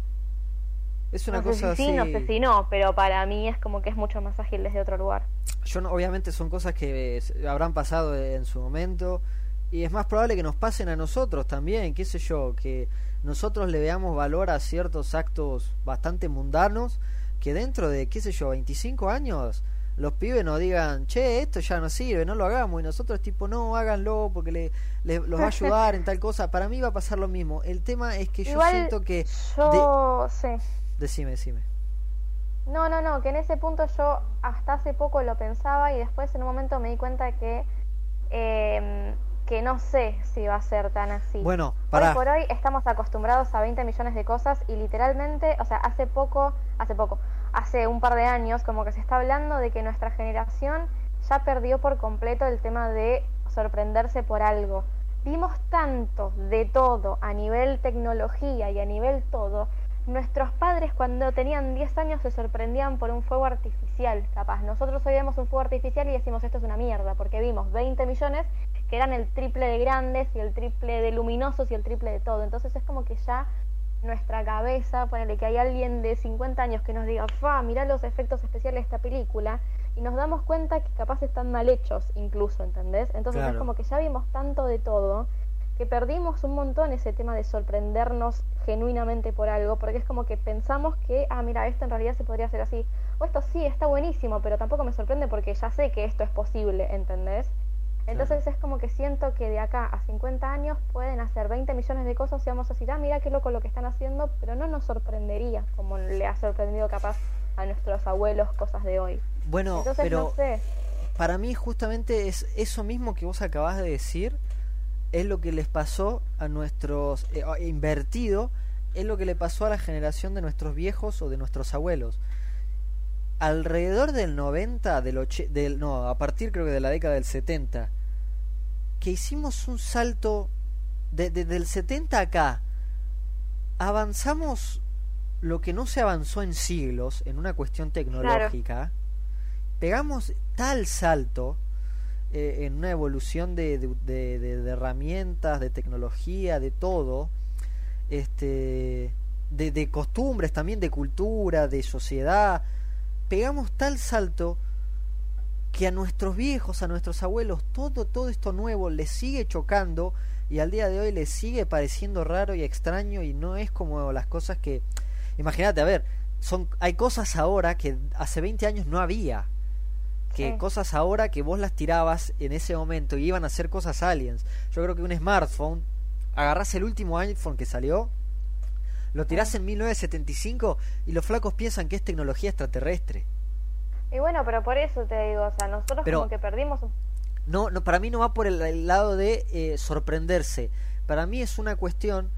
Es una cosa así. Sí, no sé si no, pero para mí es como que es mucho más ágil desde otro lugar. yo no, obviamente son cosas que habrán pasado en su momento y es más probable que nos pasen a nosotros también, qué sé yo, que nosotros le veamos valor a ciertos actos bastante mundanos que dentro de, qué sé yo, 25 años los pibes nos digan, che, esto ya no sirve, no lo hagamos, y nosotros tipo, no, háganlo porque le, los va a ayudar en tal cosa. Para mí va a pasar lo mismo. El tema es que yo siento que... Yo sé. Decime, decime. No, no, no, que en ese punto yo hasta hace poco lo pensaba y después en un momento me di cuenta que eh, que no sé si va a ser tan así. Bueno, para... Hoy por hoy estamos acostumbrados a 20 millones de cosas y literalmente, o sea, hace poco, hace poco, hace un par de años, como que se está hablando de que nuestra generación ya perdió por completo el tema de sorprenderse por algo. Vimos tanto de todo a nivel tecnología y a nivel todo. Nuestros padres cuando tenían 10 años se sorprendían por un fuego artificial, capaz. Nosotros hoy vemos un fuego artificial y decimos esto es una mierda, porque vimos 20 millones que eran el triple de grandes y el triple de luminosos y el triple de todo. Entonces es como que ya nuestra cabeza, ponele que hay alguien de 50 años que nos diga, fa, mirá los efectos especiales de esta película, y nos damos cuenta que capaz están mal hechos incluso, ¿entendés? Entonces es como que ya vimos tanto de todo que perdimos un montón ese tema de sorprendernos genuinamente por algo, porque es como que pensamos que, ah, mira, esto en realidad se podría hacer así, o esto sí, está buenísimo, pero tampoco me sorprende porque ya sé que esto es posible, ¿entendés? Entonces es como que siento que de acá a 50 años pueden hacer 20 millones de cosas y vamos a decir, ah, mira qué loco lo que están haciendo, pero no nos sorprendería como le ha sorprendido capaz a nuestros abuelos cosas de hoy. Bueno, Entonces, pero no sé. para mí justamente es eso mismo que vos acabas de decir, es lo que les pasó a nuestros, eh, invertido, es lo que le pasó a la generación de nuestros viejos o de nuestros abuelos alrededor del 90, del, del no, a partir creo que de la década del 70, que hicimos un salto de, del 70 acá. Avanzamos lo que no se avanzó en siglos en una cuestión tecnológica. Pegamos tal salto eh, en una evolución de, de, de, herramientas, de tecnología, de todo, este, de, costumbres también, de cultura, de sociedad. Pegamos tal salto que a nuestros viejos, a nuestros abuelos, todo, todo esto nuevo les sigue chocando y al día de hoy les sigue pareciendo raro y extraño y no es como las cosas que... Imagínate, a ver, son, hay cosas ahora que hace 20 años no había. Que cosas ahora que vos las tirabas en ese momento y iban a ser cosas aliens. Yo creo que un smartphone, agarrás el último iPhone que salió, lo tirás en 1975 y los flacos piensan que es tecnología extraterrestre. Y bueno, pero por eso te digo, o sea, nosotros como que perdimos... No, no, para mí no va por el, lado de eh, sorprenderse. Para mí es una cuestión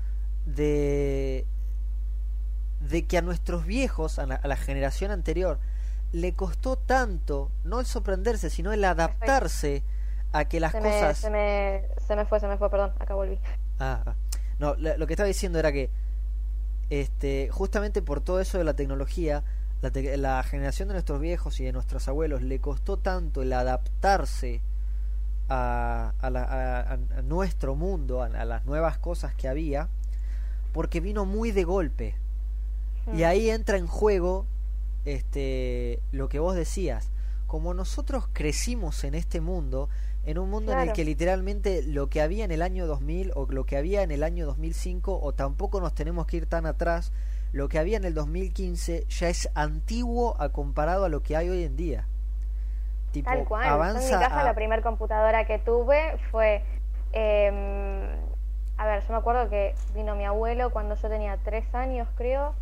de de que a nuestros viejos, a la, generación anterior, le costó tanto, no el sorprenderse, sino el adaptarse a que las cosas... se, me, se me fue, se me fue, perdón, acá volví. Ah, ah. no, lo que estaba diciendo era que este, justamente por todo eso de la tecnología, la, generación de nuestros viejos y de nuestros abuelos le costó tanto el adaptarse a, nuestro mundo, a, las nuevas cosas que había, porque vino muy de golpe. Y hmm. ahí entra en juego este, lo que vos decías. Como nosotros crecimos en este mundo, en un mundo en el que literalmente lo que había en el año 2000 o lo que había en el año 2005, o tampoco nos tenemos que ir tan atrás, lo que había en el 2015 ya es antiguo a comparado a lo que hay hoy en día. Tipo, Tal cual. Avanza en mi casa la primera computadora que tuve fue... Em, a ver, yo me acuerdo que vino mi abuelo cuando yo tenía tres años, creo,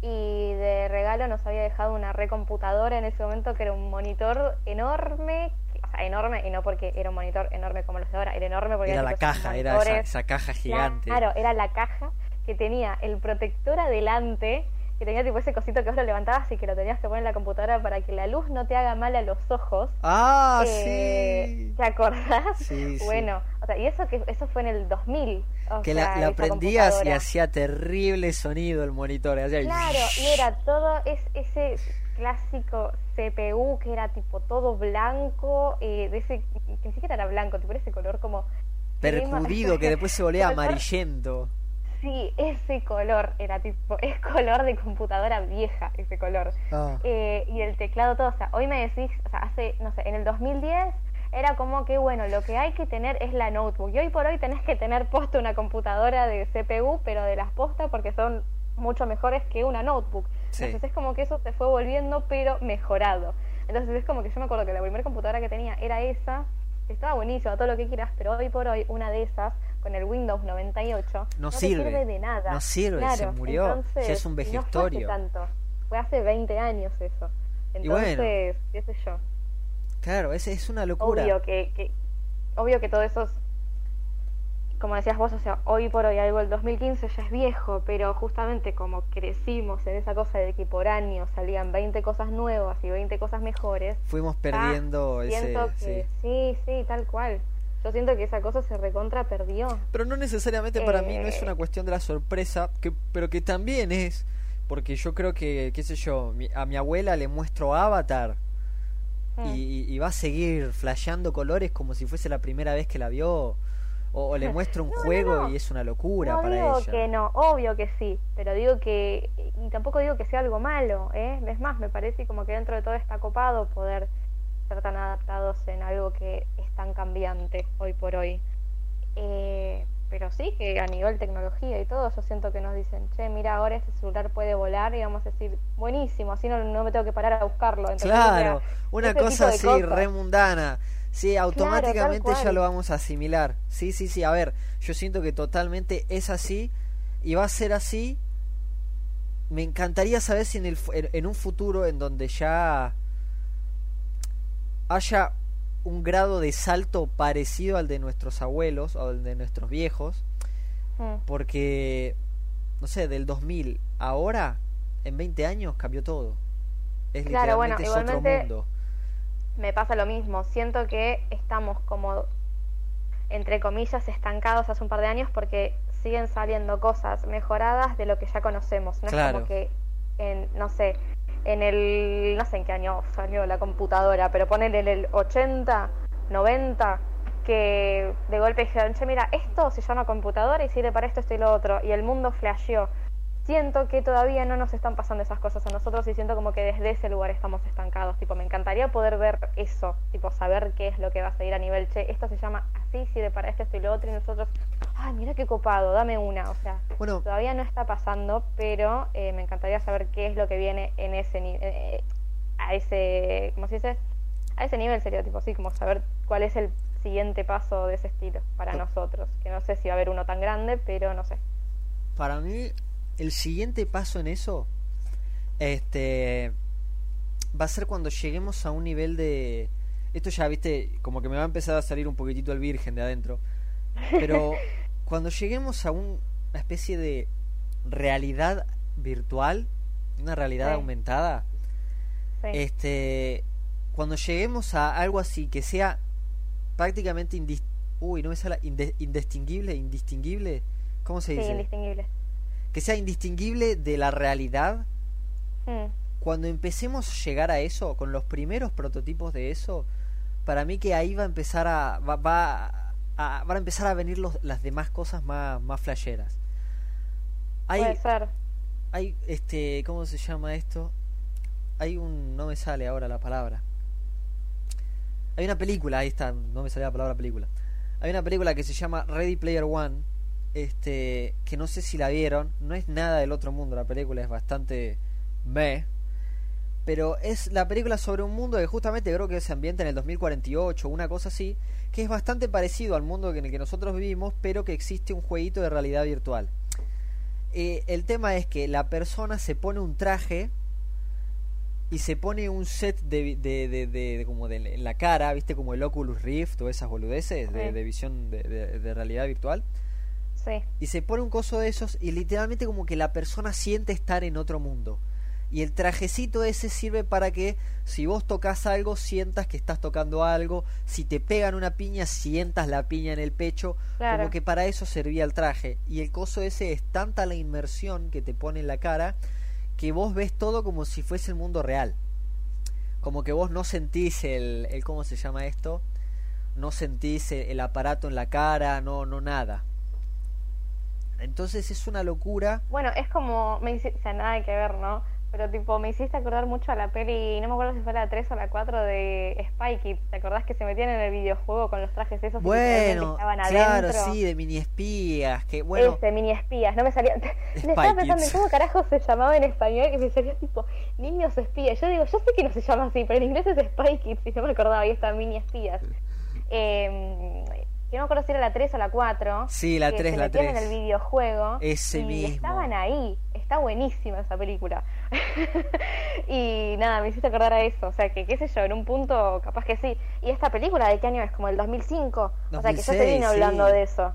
y de regalo nos había dejado una recomputadora en ese momento que era un monitor enorme, o sea, enorme, y no porque era un monitor enorme como los de ahora, era enorme porque era, la caja, era esa, esa, caja gigante. Claro, era la caja que tenía el protector adelante, que tenía tipo ese cosito que vos lo levantabas y que lo tenías que poner en la computadora para que la luz no te haga mal a los ojos. Ah, eh, sí. ¿Te acordás? Sí, bueno, o sea, y eso que eso fue en el 2000. que la, prendías y hacía terrible sonido el monitor. claro, y era todo es, ese clásico CPU que era tipo todo blanco, eh, de ese, que ni siquiera era blanco, tipo ese color como... Percudido, que después se volvía [LAUGHS] amarillento. Sí, ese color era tipo, [LAUGHS] es color de computadora vieja, ese color. Ah. Eh, y el teclado todo, o sea, hoy me decís, o sea, hace, no sé, en el 2010 era como que, bueno, lo que hay que tener es la notebook. Y hoy por hoy tenés que tener puesto una computadora de CPU, pero de las postas porque son mucho mejores que una notebook. Sí. Entonces es como que eso se fue volviendo, pero mejorado. Entonces es como que yo me acuerdo que la primera computadora que tenía era esa, estaba buenísima, todo lo que quieras, pero hoy por hoy una de esas, con el Windows 98, No te sirve. sirve de nada. No sirve, Claro, se murió, entonces, ya es un vejestorio. No fue hace tanto, fue hace 20 años eso. Y bueno. Entonces, qué sé yo. Claro, es, es una locura. Obvio que, que, obvio que todo eso es, como decías vos, o sea, hoy por hoy algo el 2015 ya es viejo, pero justamente como crecimos en esa cosa de que por año salían 20 cosas nuevas y 20 cosas mejores, Fuimos perdiendo ese... siento que sí. sí, sí, tal cual. Yo siento que esa cosa se recontra perdió. Pero no necesariamente para mí no es Eh. una cuestión de la sorpresa, que, pero que también es, porque yo creo que, qué sé yo, mi- a mi abuela le muestro Avatar Mm. y, y va a seguir flasheando colores como si fuese la primera vez que la vio, o, o le [LAUGHS] muestro un No, juego no. y es una locura para digo ella. que no, obvio que sí, pero digo que, y tampoco digo que sea algo malo, ¿eh? Es más, me parece como que dentro de todo está copado poder ser tan adaptados en algo que es tan cambiante hoy por hoy. Eh, pero sí que a nivel tecnología y todo, yo siento que nos dicen, che, mira, ahora este celular puede volar y vamos a decir, buenísimo, así no, no me tengo que parar a buscarlo. Claro, una ese cosa así, re mundana. Sí, automáticamente ya lo vamos a asimilar. Sí, sí, sí. A ver, yo siento que totalmente es así y va a ser así. Me encantaría saber si en, el, en, en un futuro en donde ya haya un grado de salto parecido al de nuestros abuelos o al de nuestros viejos, Mm. porque, no sé, del 2000 ahora, en 20 años cambió todo. Es Claro, bueno, literalmente es otro mundo. me pasa lo mismo. Siento que estamos como, entre comillas, estancados hace un par de años porque siguen saliendo cosas mejoradas de lo que ya conocemos. No Claro. es como que, en, no sé, en el, no sé en qué año salió la computadora, pero poner en el 80, 90, que de golpe dijeron, che, mira, esto se llama computadora y sirve para esto, esto y lo otro, y el mundo flasheó. Siento que todavía no nos están pasando esas cosas a nosotros y siento como que desde ese lugar estamos estancados. Tipo, me encantaría poder ver eso, tipo, saber qué es lo que va a seguir a nivel, che, esto se llama así, sirve para esto, esto y lo otro, y nosotros, ay, mira qué copado, dame una. O sea, Bueno, todavía no está pasando, pero eh, me encantaría saber qué es lo que viene en ese nivel, a ese, ¿cómo se dice? A ese nivel sería tipo, sí, como saber cuál es el siguiente paso de ese estilo para nosotros. Que no sé si va a haber uno tan grande, pero no sé. para mí el siguiente paso en eso este va a ser cuando lleguemos a un nivel de esto ya viste como que me va a empezar a salir un poquitito el virgen de adentro [LAUGHS] pero cuando lleguemos a un- una especie de realidad virtual una realidad Sí. aumentada Sí. este cuando lleguemos a algo así que sea prácticamente indis uy no me sale inde- indistinguible indistinguible cómo se sí, dice indistinguible. que sea indistinguible de la realidad Mm, cuando empecemos a llegar a eso con los primeros prototipos de eso para mí que ahí va a empezar a va, va a, van a empezar a venir los, las demás cosas más más flasheras. Hay Puede ser. hay este cómo se llama esto hay un no me sale ahora la palabra. Hay una película ahí está no me sale la palabra película. Hay una película que se llama Ready Player One este que no sé si la vieron no es nada del otro mundo la película es bastante meh pero es la película sobre un mundo que justamente creo que se ambienta en el 2048 una cosa así que es bastante parecido al mundo en el que nosotros vivimos pero que existe un jueguito de realidad virtual eh, el tema es que la persona se pone un traje y se pone un set de, de, de, de- de- como de, en la cara, viste como el Oculus Rift o esas boludeces de, Sí. de visión de realidad virtual Sí. y se pone un coso de esos y literalmente como que la persona siente estar en otro mundo y el trajecito ese sirve para que si vos tocas algo sientas que estás tocando algo si te pegan una piña sientas la piña en el pecho Claro. como que para eso servía el traje y el coso ese es tanta la inmersión que te pone en la cara que vos ves todo como si fuese el mundo real como que vos no sentís el, el cómo se llama esto no sentís el, el aparato en la cara no no nada Entonces es una locura. Bueno, es como, me hice, o sea, nada que ver, ¿no? Pero tipo, me hiciste acordar mucho a la peli, no me acuerdo si fue la 3 o la 4 de Kids. ¿Te acordás que se metían en el videojuego con los trajes esos y Bueno, estaban claro, adentro? sí, de mini espías, que bueno, Ese, mini espías, no me salía. [LAUGHS] Spy estaba pensando en cómo carajo se llamaba en español, que me salía tipo niños espías. Yo digo, yo sé que no se llama así, pero en inglés es Kids y no me acordaba, y está mini espías. Eh, que no me acuerdo si era la 3 o la 4. Sí, la que 3, se la metían 3. en el videojuego. Ese y mismo. estaban ahí. Está buenísima esa película. [LAUGHS] y nada, me hiciste acordar a eso. O sea, que qué sé yo, en un punto capaz que sí. ¿Y esta película de qué año es? Como el 2005. o sea, que ya se 2006, vino hablando sí. de eso.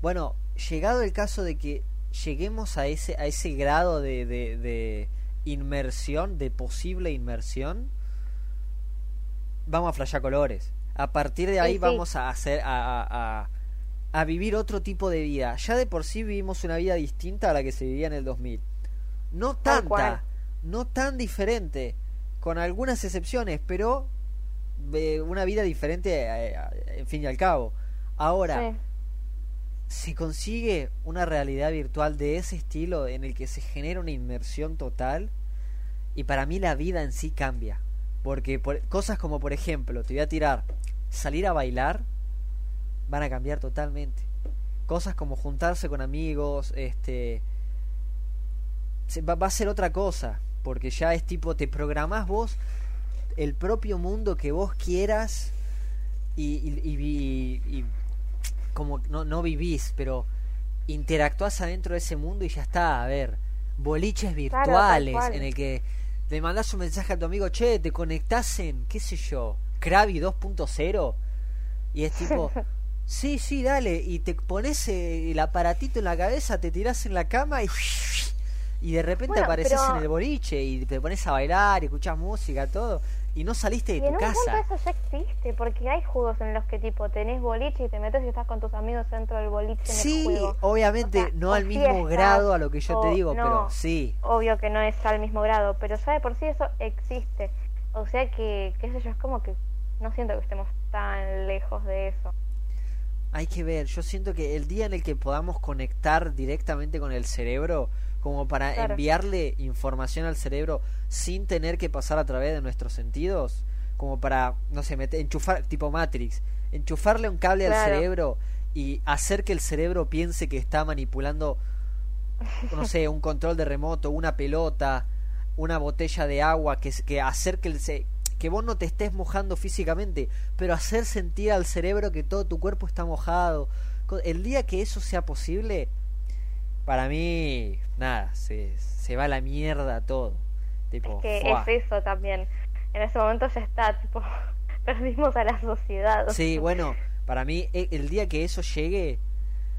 Bueno, llegado el caso de que lleguemos a ese, a ese grado de, de, de inmersión, de posible inmersión, vamos a flashear colores. A partir de ahí Sí, sí. vamos a hacer, a, a, a- a vivir otro tipo de vida. Ya de por sí vivimos una vida distinta a la que se vivía en el 2000. No tanta, no tan diferente, con algunas excepciones, pero eh, una vida diferente, eh, eh, en fin y al cabo. Ahora, Sí. se consigue una realidad virtual de ese estilo en el que se genera una inmersión total y para mí la vida en sí cambia porque por- cosas como por ejemplo te voy a tirar salir a bailar van a cambiar totalmente. Cosas como juntarse con amigos este se- va, va a ser otra cosa porque ya es tipo te programás vos el propio mundo que vos quieras y, y- y como no, no vivís, pero interactuás adentro de ese mundo y ya está, a ver, boliches virtuales en el que le mandás un mensaje a tu amigo, che, te conectás en, qué sé yo, Krabi 2.0 y es tipo, [LAUGHS] sí, sí, dale, y te pones eh, el aparatito en la cabeza, te tirás en la cama y... [LAUGHS] Y de repente Bueno, apareces pero- en el boliche y te pones a bailar y escuchás música, todo, y no saliste de Y en tu un casa. punto eso ya existe, porque hay juegos en los que tipo tenés boliche y te metes y estás con tus amigos dentro del boliche en Sí, el juego. obviamente O sea, no al mismo grado a lo que yo te o- digo, no, pero sí. Obvio que no es al mismo grado, pero ya de por sí eso existe. O sea que, qué sé yo, es como que no siento que estemos tan lejos de eso. Hay que ver, yo siento que el día en el que podamos conectar directamente con el cerebro, como para Claro. enviarle información al cerebro sin tener que pasar a través de nuestros sentidos, como para, no sé, meter, enchufar, tipo Matrix, enchufarle un cable al cerebro y hacer que el cerebro piense que está manipulando, no sé, un control de remoto, una pelota, una botella de agua, que, que hacer que el que vos no te estés mojando físicamente, pero hacer sentir al cerebro que todo tu cuerpo está mojado. El día que eso sea posible, para mí, nada, se, se va a la mierda todo. Tipo, Que ¡fua! es eso también. En ese momento ya está, tipo, [LAUGHS] perdimos a la sociedad. Sí, bueno, para mí e- el día que eso llegue,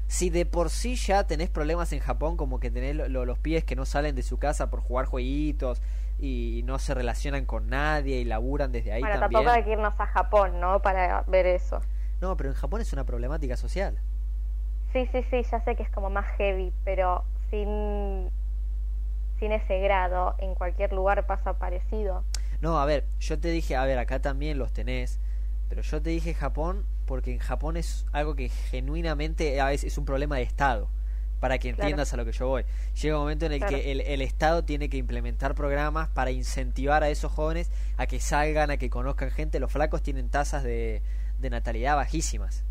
si de por sí ya tenés problemas en Japón, como que tenés lo- lo- los pies que no salen de su casa por jugar jueguitos y no se relacionan con nadie y laburan desde ahí bueno, también. tampoco hay que irnos a Japón, ¿no? Para ver eso. No, pero en Japón es una problemática social. Sí, sí, sí, ya sé que es como más heavy, pero sin, sin ese grado, en cualquier lugar pasa parecido. No, a ver, yo te dije, a ver, acá también los tenés, pero yo te dije Japón porque en Japón es algo que genuinamente a veces es un problema de Estado, para que Claro. entiendas a lo que yo voy. Llega un momento en el Claro. que el, el Estado tiene que implementar programas para incentivar a esos jóvenes a que salgan, a que conozcan gente. Los flacos tienen tasas de, de natalidad bajísimas.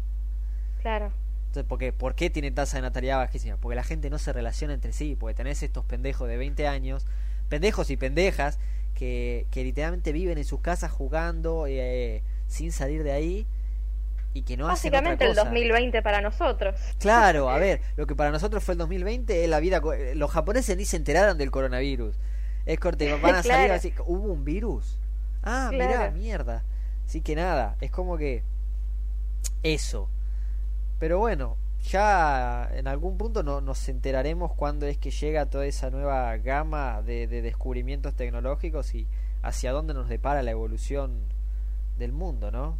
Claro. Entonces, ¿por qué? ¿por qué tienen tasa de natalidad bajísima? Porque la gente no se relaciona entre sí, porque tenés estos pendejos de 20 años, pendejos y pendejas, que, que literalmente viven en sus casas jugando eh, sin salir de ahí y que no hacen Básicamente otra el cosa. 2020 para nosotros. Claro, a [LAUGHS] ver, lo que para nosotros fue el 2020 es la vida... Los japoneses ni se enteraron del coronavirus. Es corte, van a salir así, ¿hubo un virus? Ah, mirá, Claro. mierda. Así que nada, es como que... Eso. Pero bueno, ya en algún punto no, nos enteraremos cuándo es que llega toda esa nueva gama de, de descubrimientos tecnológicos y hacia dónde nos depara la evolución del mundo, ¿no?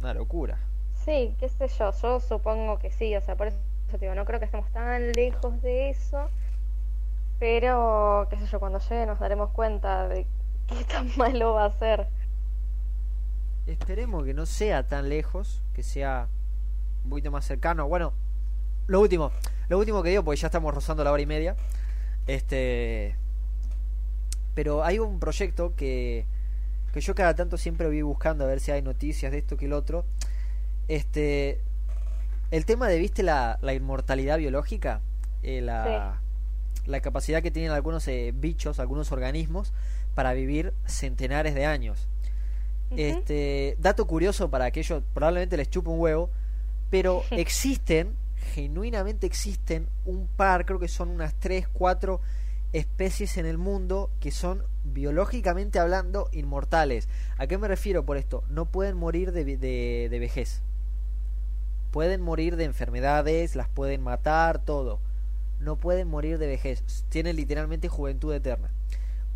Una locura. Sí, qué sé yo, yo supongo que sí, o sea, por eso te digo, no creo que estemos tan lejos de eso, pero qué sé yo, cuando llegue nos daremos cuenta de qué tan [LAUGHS] malo va a ser. Esperemos que no sea tan lejos, que sea un poquito más cercano. Bueno, lo último, Lo último que digo, porque ya estamos rozando la hora y media. Este. Pero hay un proyecto que, que yo cada tanto siempre voy buscando a ver si hay noticias de esto que el otro. Este. El tema de, ¿viste la, la inmortalidad biológica? Eh, la, la capacidad que tienen algunos eh, bichos, algunos organismos, para vivir centenares de años. Este, dato curioso para aquellos, probablemente les chupa un huevo, pero [LAUGHS] existen, genuinamente existen, un par, creo que son unas 3, 4 especies en el mundo que son biológicamente hablando inmortales. ¿A qué me refiero por esto? No pueden morir de, de, de vejez. Pueden morir de enfermedades, las pueden matar, todo. No pueden morir de vejez. Tienen literalmente juventud eterna.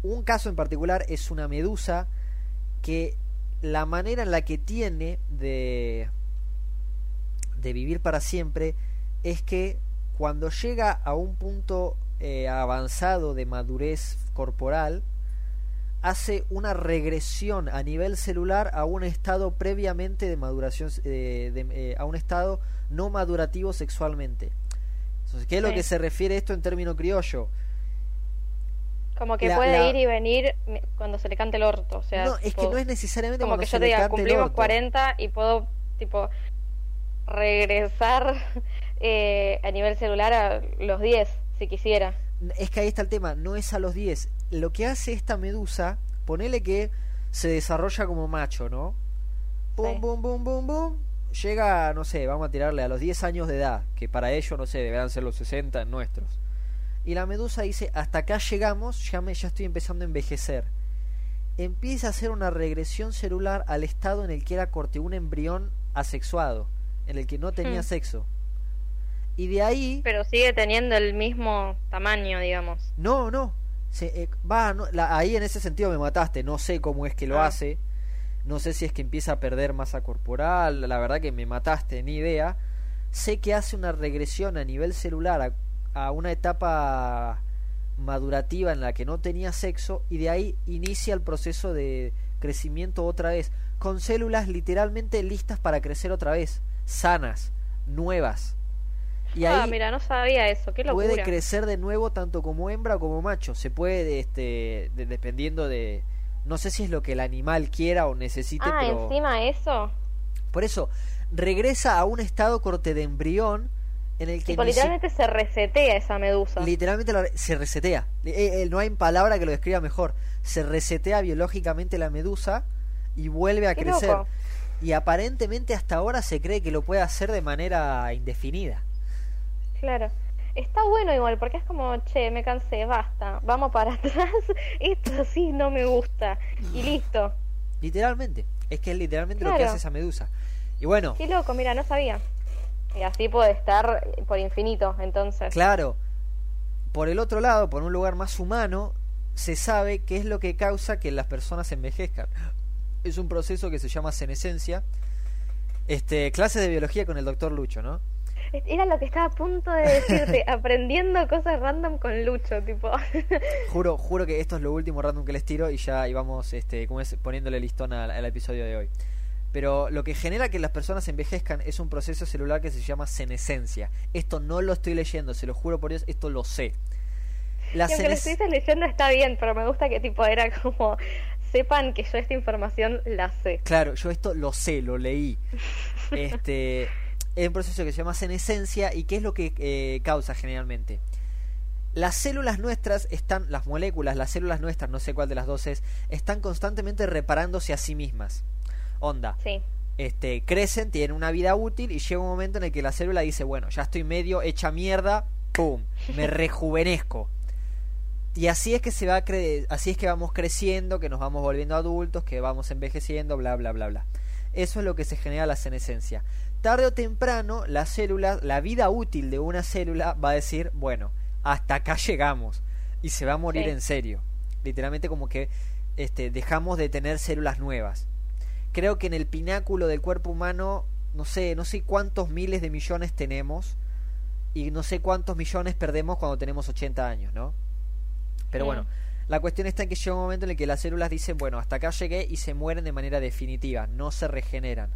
Un caso en particular es una medusa que la manera en la que tiene de, de vivir para siempre es que cuando llega a un punto eh, avanzado de madurez corporal, hace una regresión a nivel celular a un estado previamente de maduración, eh, eh, a un estado no madurativo sexualmente. Entonces, ¿qué es lo que se refiere esto en término criollo? Como que puede ir y venir cuando se le cante el orto. O sea, no, es que no es necesariamente como que yo te diga, cumplimos 40 y puedo, tipo, regresar eh, a nivel celular a los 10, si quisiera. Es que ahí está el tema, no es a los 10. Lo que hace esta medusa, ponele que se desarrolla como macho, ¿no? Bum, bum, bum, bum, bum. Llega, no sé, vamos a tirarle a los 10 años de edad, que para ellos, no sé, deberán ser los 60 nuestros y la medusa dice, hasta acá llegamos, ya, me, ya estoy empezando a envejecer. Empieza a hacer una regresión celular al estado en el que era corte un embrión asexuado, en el que no tenía hmm. sexo. Y de ahí... Pero sigue teniendo el mismo tamaño, digamos. No, no. Se, eh, va, ahí en ese sentido me mataste. No sé cómo es que lo ah. hace. No sé si es que empieza a perder masa corporal. La verdad que me mataste, ni idea. Sé que hace una regresión a nivel celular a a una etapa madurativa en la que no tenía sexo y de ahí inicia el proceso de crecimiento otra vez, con células literalmente listas para crecer otra vez, sanas, nuevas. Y ah, mira, no sabía eso, qué locura. Puede crecer de nuevo tanto como hembra como macho, se puede, este, dependiendo de, no sé si es lo que el animal quiera o necesite, ah, encima eso. Por eso, regresa a un estado corte de embrión en el que literalmente se resetea esa medusa. Literalmente se resetea. Eh, eh, no hay palabra que lo describa mejor. Se resetea biológicamente la medusa y vuelve a crecer. Y aparentemente hasta ahora se cree que lo puede hacer de manera indefinida. Claro. Está bueno igual, porque es como, che, me cansé, basta, vamos para [LAUGHS] atrás, esto sí no me gusta, y listo. Literalmente, es que es literalmente lo que hace esa medusa. Y bueno. Qué loco, mira, no sabía. Y así puede estar por infinito, entonces. Claro. Por el otro lado, por un lugar más humano, se sabe qué es lo que causa que las personas envejezcan. Es un proceso que se llama senescencia. Este, clase de biología con el doctor Lucho, ¿no? Era lo que estaba a punto de decirte, [LAUGHS] aprendiendo cosas random con Lucho, tipo. juro, juro que esto es lo último random que les tiro y ya íbamos este, como es, poniéndole listón al episodio de hoy. Pero lo que genera que las personas envejezcan es un proceso celular que se llama senescencia. Esto no lo estoy leyendo, se lo juro por Dios, esto lo sé. La y aunque lo estuviste leyendo está bien, pero me gusta que tipo era como sepan que yo esta información la sé. Claro, yo esto lo sé, lo leí. [LAUGHS] este es un proceso que se llama senescencia y qué es lo que eh, causa generalmente. Las células nuestras están, las moléculas, las células nuestras, no sé cuál de las dos es, están constantemente reparándose a sí mismas. Onda. Sí. Este, crecen, tienen una vida útil y llega un momento en el que la célula dice, bueno, ya estoy medio hecha mierda, ¡pum! Me [LAUGHS] rejuvenezco. Y así es que se va cre así es que vamos creciendo, que nos vamos volviendo adultos, que vamos envejeciendo, bla bla bla bla. Eso es lo que se genera la senescencia. Tarde o temprano, la célula, la vida útil de una célula va a decir, bueno, hasta acá llegamos y se va a morir en serio. Literalmente como que este, dejamos de tener células nuevas creo que en el pináculo del cuerpo humano, no sé, no sé cuántos miles de millones tenemos y no sé cuántos millones perdemos cuando tenemos 80 años, ¿no? Pero bueno, la cuestión está en que llega un momento en el que las células dicen, bueno, hasta acá llegué y se mueren de manera definitiva, no se regeneran.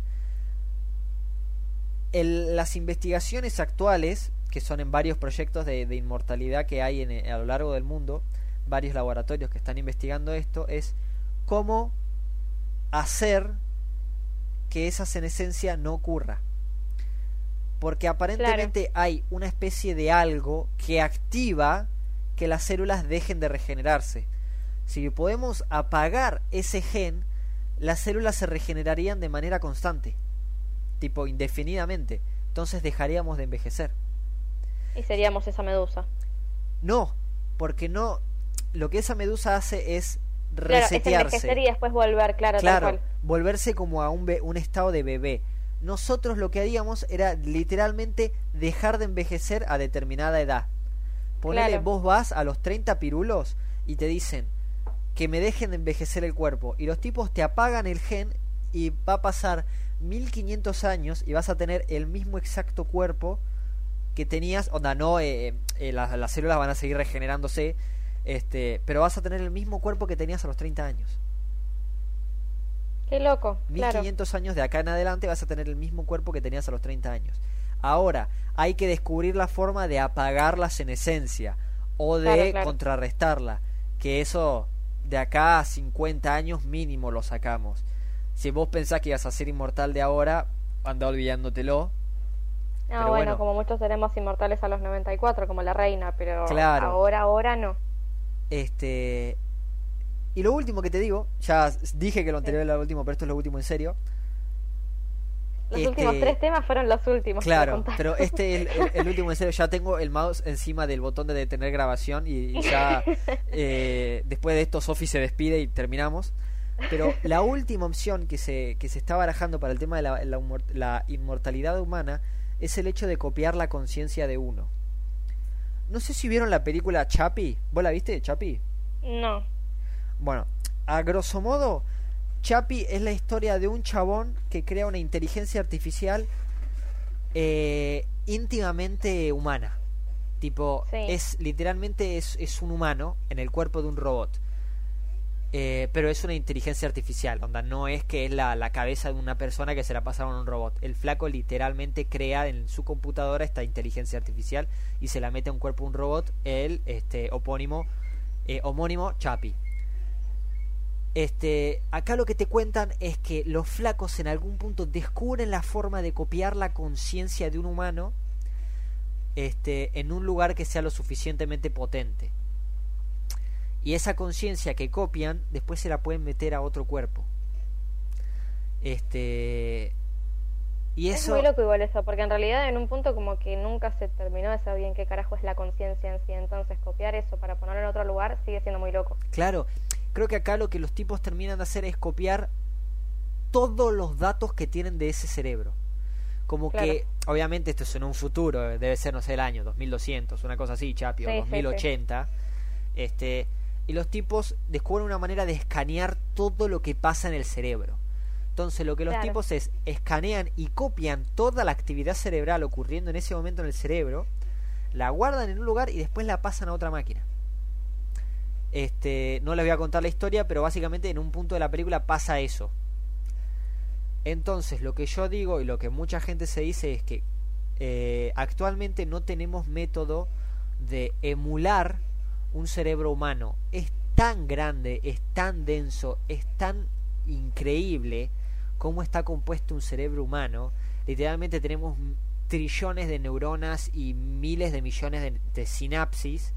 las investigaciones actuales que son en varios proyectos de, inmortalidad que hay en, a lo largo del mundo, varios laboratorios que están investigando esto, es cómo hacer que esa senescencia no ocurra. Porque aparentemente hay una especie de algo que activa que las células dejen de regenerarse. Si podemos apagar ese gen, las células se regenerarían de manera constante, tipo indefinidamente. Entonces dejaríamos de envejecer. Y seríamos esa medusa. No, porque no. Lo que esa medusa hace es resetearse. Claro, envejecer y después volver, claro. Claro, volverse como a un, un estado de bebé. Nosotros lo que haríamos era literalmente dejar de envejecer a determinada edad. Ponele, vos vas a los 30 pirulos y te dicen que me dejen de envejecer el cuerpo. Y los tipos te apagan el gen y va a pasar 1500 años y vas a tener el mismo exacto cuerpo que tenías. Onda, no, eh, eh, las, las, células van a seguir regenerándose. Este, pero vas a tener el mismo cuerpo que tenías a los 30 años. Qué loco. 1500 años de acá en adelante vas a tener el mismo cuerpo que tenías a los 30 años. Ahora, hay que descubrir la forma de apagarla en esencia o de contrarrestarla. Que eso de acá a 50 años mínimo lo sacamos. Si vos pensás que ibas a ser inmortal de ahora, anda olvidándotelo. Ah, bueno, como muchos seremos inmortales a los 94, como la reina, pero ahora, ahora no. Este. Y lo último que te digo, ya dije que lo anterior era lo último, pero esto es lo último en serio. Los últimos este, tres temas fueron los últimos. Claro, pero este es el, [LAUGHS] último en serio. Ya tengo el mouse encima del botón de detener grabación y, ya [LAUGHS] eh, después de esto Sofi se despide y terminamos. Pero la última opción que se, que se está barajando para el tema de la, la inmortalidad humana es el hecho de copiar la conciencia de uno. No sé si vieron la película Chapi. ¿Vos la viste, Chapi? No. Bueno, a grosso modo, Chapi es la historia de un chabón que crea una inteligencia artificial eh, íntimamente humana. Tipo, es literalmente es, es, un humano en el cuerpo de un robot. Eh, pero es una inteligencia artificial, onda, no es que es la, la, cabeza de una persona que se la pasaron a un robot. El flaco literalmente crea en su computadora esta inteligencia artificial y se la mete a un cuerpo de un robot, el este, opónimo, eh, homónimo Chapi. Este, acá lo que te cuentan es que los flacos en algún punto descubren la forma de copiar la conciencia de un humano este, en un lugar que sea lo suficientemente potente. Y esa conciencia que copian, después se la pueden meter a otro cuerpo. Este. Y eso... Es muy loco igual eso, porque en realidad en un punto como que nunca se terminó de saber bien qué carajo es la conciencia en sí, entonces copiar eso para ponerlo en otro lugar sigue siendo muy loco. Claro, Creo que acá lo que los tipos terminan de hacer es copiar todos los datos que tienen de ese cerebro. Como que, obviamente esto es en un futuro, debe ser, no sé, el año 2200, una cosa así, Chapi, o 2080. Este, y los tipos descubren una manera de escanear todo lo que pasa en el cerebro. Entonces lo que los tipos es escanean y copian toda la actividad cerebral ocurriendo en ese momento en el cerebro, la guardan en un lugar y después la pasan a otra máquina. Este, no les voy a contar la historia, pero básicamente en un punto de la película pasa eso. Entonces, lo que yo digo y lo que mucha gente se dice es que eh, actualmente no tenemos método de emular un cerebro humano. Es tan grande, es tan denso, es tan increíble cómo está compuesto un cerebro humano. Literalmente tenemos trillones de neuronas y miles de millones de sinapsis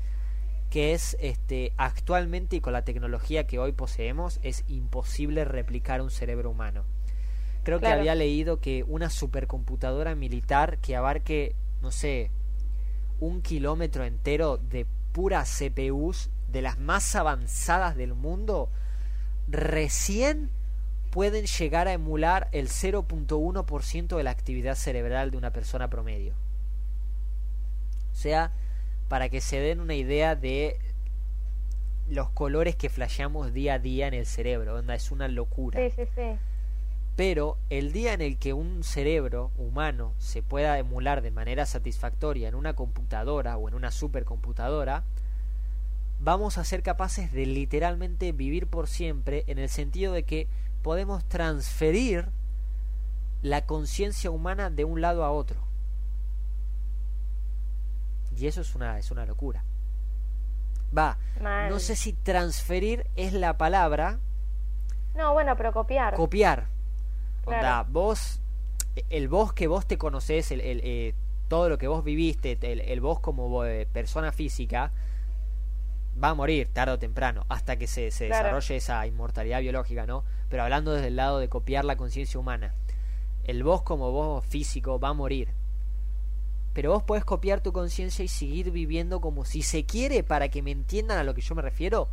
que es este actualmente y con la tecnología que hoy poseemos es imposible replicar un cerebro humano. Creo que había leído que una supercomputadora militar que abarque, no sé, un kilómetro entero de pura CPUs de las más avanzadas del mundo, recién pueden llegar a emular el 0.1% de la actividad cerebral de una persona promedio. O sea, para que se den una idea de los colores que flasheamos día a día en el cerebro. Onda, es una locura. Sí, sí, sí. Pero el día en el que un cerebro humano se pueda emular de manera satisfactoria en una computadora o en una supercomputadora, vamos a ser capaces de literalmente vivir por siempre en el sentido de que podemos transferir la conciencia humana de un lado a otro. Y eso es una, es una locura. Va, Mal. no sé si transferir es la palabra, No, bueno, pero copiar. copiar. Claro. Onda, vos, el vos que vos te conocés, el, el, eh, todo lo que vos viviste, el, el vos como eh, persona física, va a morir tarde o temprano, hasta que se, se Claro. desarrolle esa inmortalidad biológica, ¿no? Pero hablando desde el lado de copiar la conciencia humana, el vos como vos físico va a morir. Pero vos podés copiar tu conciencia y seguir viviendo como si se quiere, para que me entiendan a lo que yo me refiero,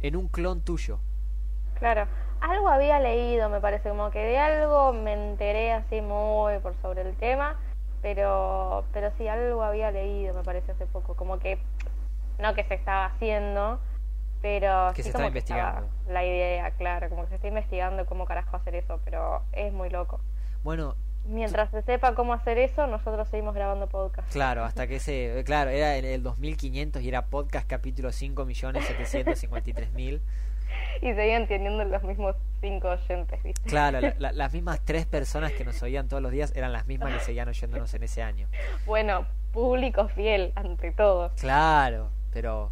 en un clon tuyo. Claro. Algo había leído, me parece, como que de algo me enteré así muy por sobre el tema, pero, pero sí, algo había leído, me parece, hace poco. Como que, no que se estaba haciendo, pero Que sí se como estaba que estaba investigando. la idea, claro, como que se está investigando cómo carajo hacer eso, pero es muy loco. Bueno, Mientras se sepa cómo hacer eso, nosotros seguimos grabando podcast. Claro, hasta que se. Claro, era el 2500 y era podcast capítulo 5.753.000. Y seguían teniendo los mismos cinco oyentes, ¿viste? Claro, la- [LAUGHS] la- las mismas tres personas que nos oían todos los días eran las mismas que seguían oyéndonos en ese año. Bueno, público fiel, ante todo. Claro, pero.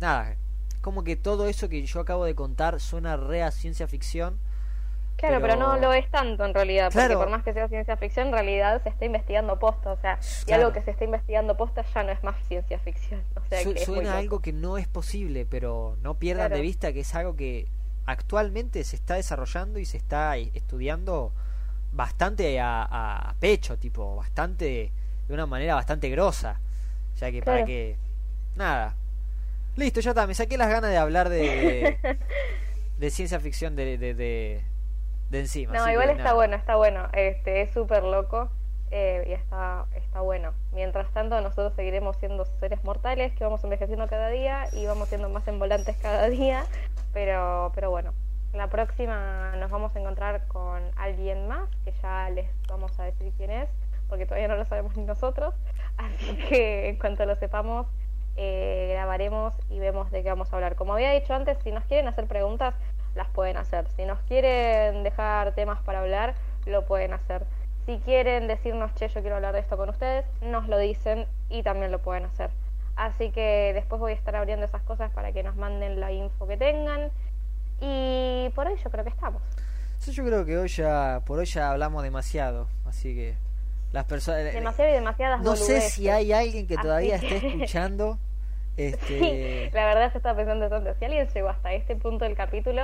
Nada, como que todo eso que yo acabo de contar suena re a ciencia ficción. Claro, Pero- pero... no lo es tanto en realidad, Claro. porque por más que sea ciencia ficción, en realidad se está investigando posta, o sea, y algo que se está investigando posta ya no es más ciencia ficción, o sea, Su- que es muy suena algo que no es posible, pero no pierdan Claro. de vista que es algo que actualmente se está desarrollando y se está eh, estudiando bastante a, a pecho, tipo, bastante, de una manera bastante grosa. O sea que para que... Nada. Listo, ya está, me saqué las ganas de hablar de, de [LAUGHS] ciencia ficción de, de, de, de encima. No, igual está nada. bueno, está bueno, este, es súper loco eh, y está, está bueno. Mientras tanto, nosotros seguiremos siendo seres mortales que vamos envejeciendo cada día y vamos siendo más envolantes cada día, pero, pero bueno. La próxima nos vamos a encontrar con alguien más, que ya les vamos a decir quién es, porque todavía no lo sabemos ni nosotros. [LAUGHS] Así que en cuanto lo sepamos, eh, grabaremos y vemos de qué vamos a hablar. Como había dicho antes, si nos quieren hacer preguntas, las pueden hacer. Si nos quieren dejar temas para hablar, lo pueden hacer. Si quieren decirnos, che, yo quiero hablar de esto con ustedes, nos lo dicen y también lo pueden hacer. Así que después voy a estar abriendo esas cosas para que nos manden la info que tengan. Y por hoy yo creo que estamos. Sí, yo creo que hoy ya, por hoy ya hablamos demasiado, así que las personas... Demasiado y demasiadas No sé si hay alguien que todavía que- esté escuchando. [LAUGHS] Sí, Este, la verdad se estaba pensando tanto. Si alguien llegó hasta este punto del capítulo,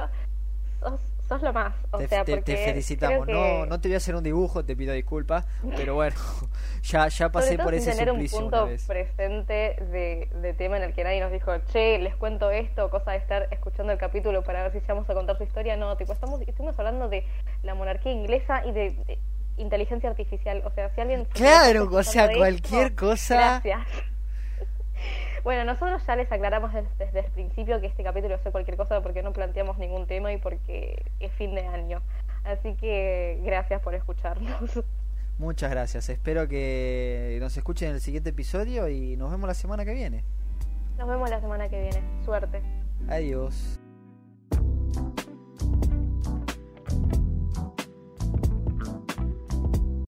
sos, sos lo más. O te, sea, te- te felicitamos. creo No, que- no te voy a hacer un dibujo, te pido disculpas, pero bueno, [LAUGHS] ya, ya pasé sobre todo por ese tener un suplicio punto una vez. presente de, de tema en el que nadie nos dijo, che, les cuento esto, cosa de estar escuchando el capítulo para ver si llegamos a contar su historia. No, tipo, estamos, estuvimos hablando de la monarquía inglesa y de, de inteligencia artificial. O sea, si alguien... Claro, o sea, cualquier esto, cosa. Gracias. Bueno, nosotros ya les aclaramos des- desde, el principio que este capítulo es cualquier cosa porque no planteamos ningún tema y porque es fin de año. Así que gracias por escucharnos. [LAUGHS] Muchas gracias. Espero que nos escuchen en el siguiente episodio y nos vemos la semana que viene. Nos vemos la semana que viene. Suerte. Adiós.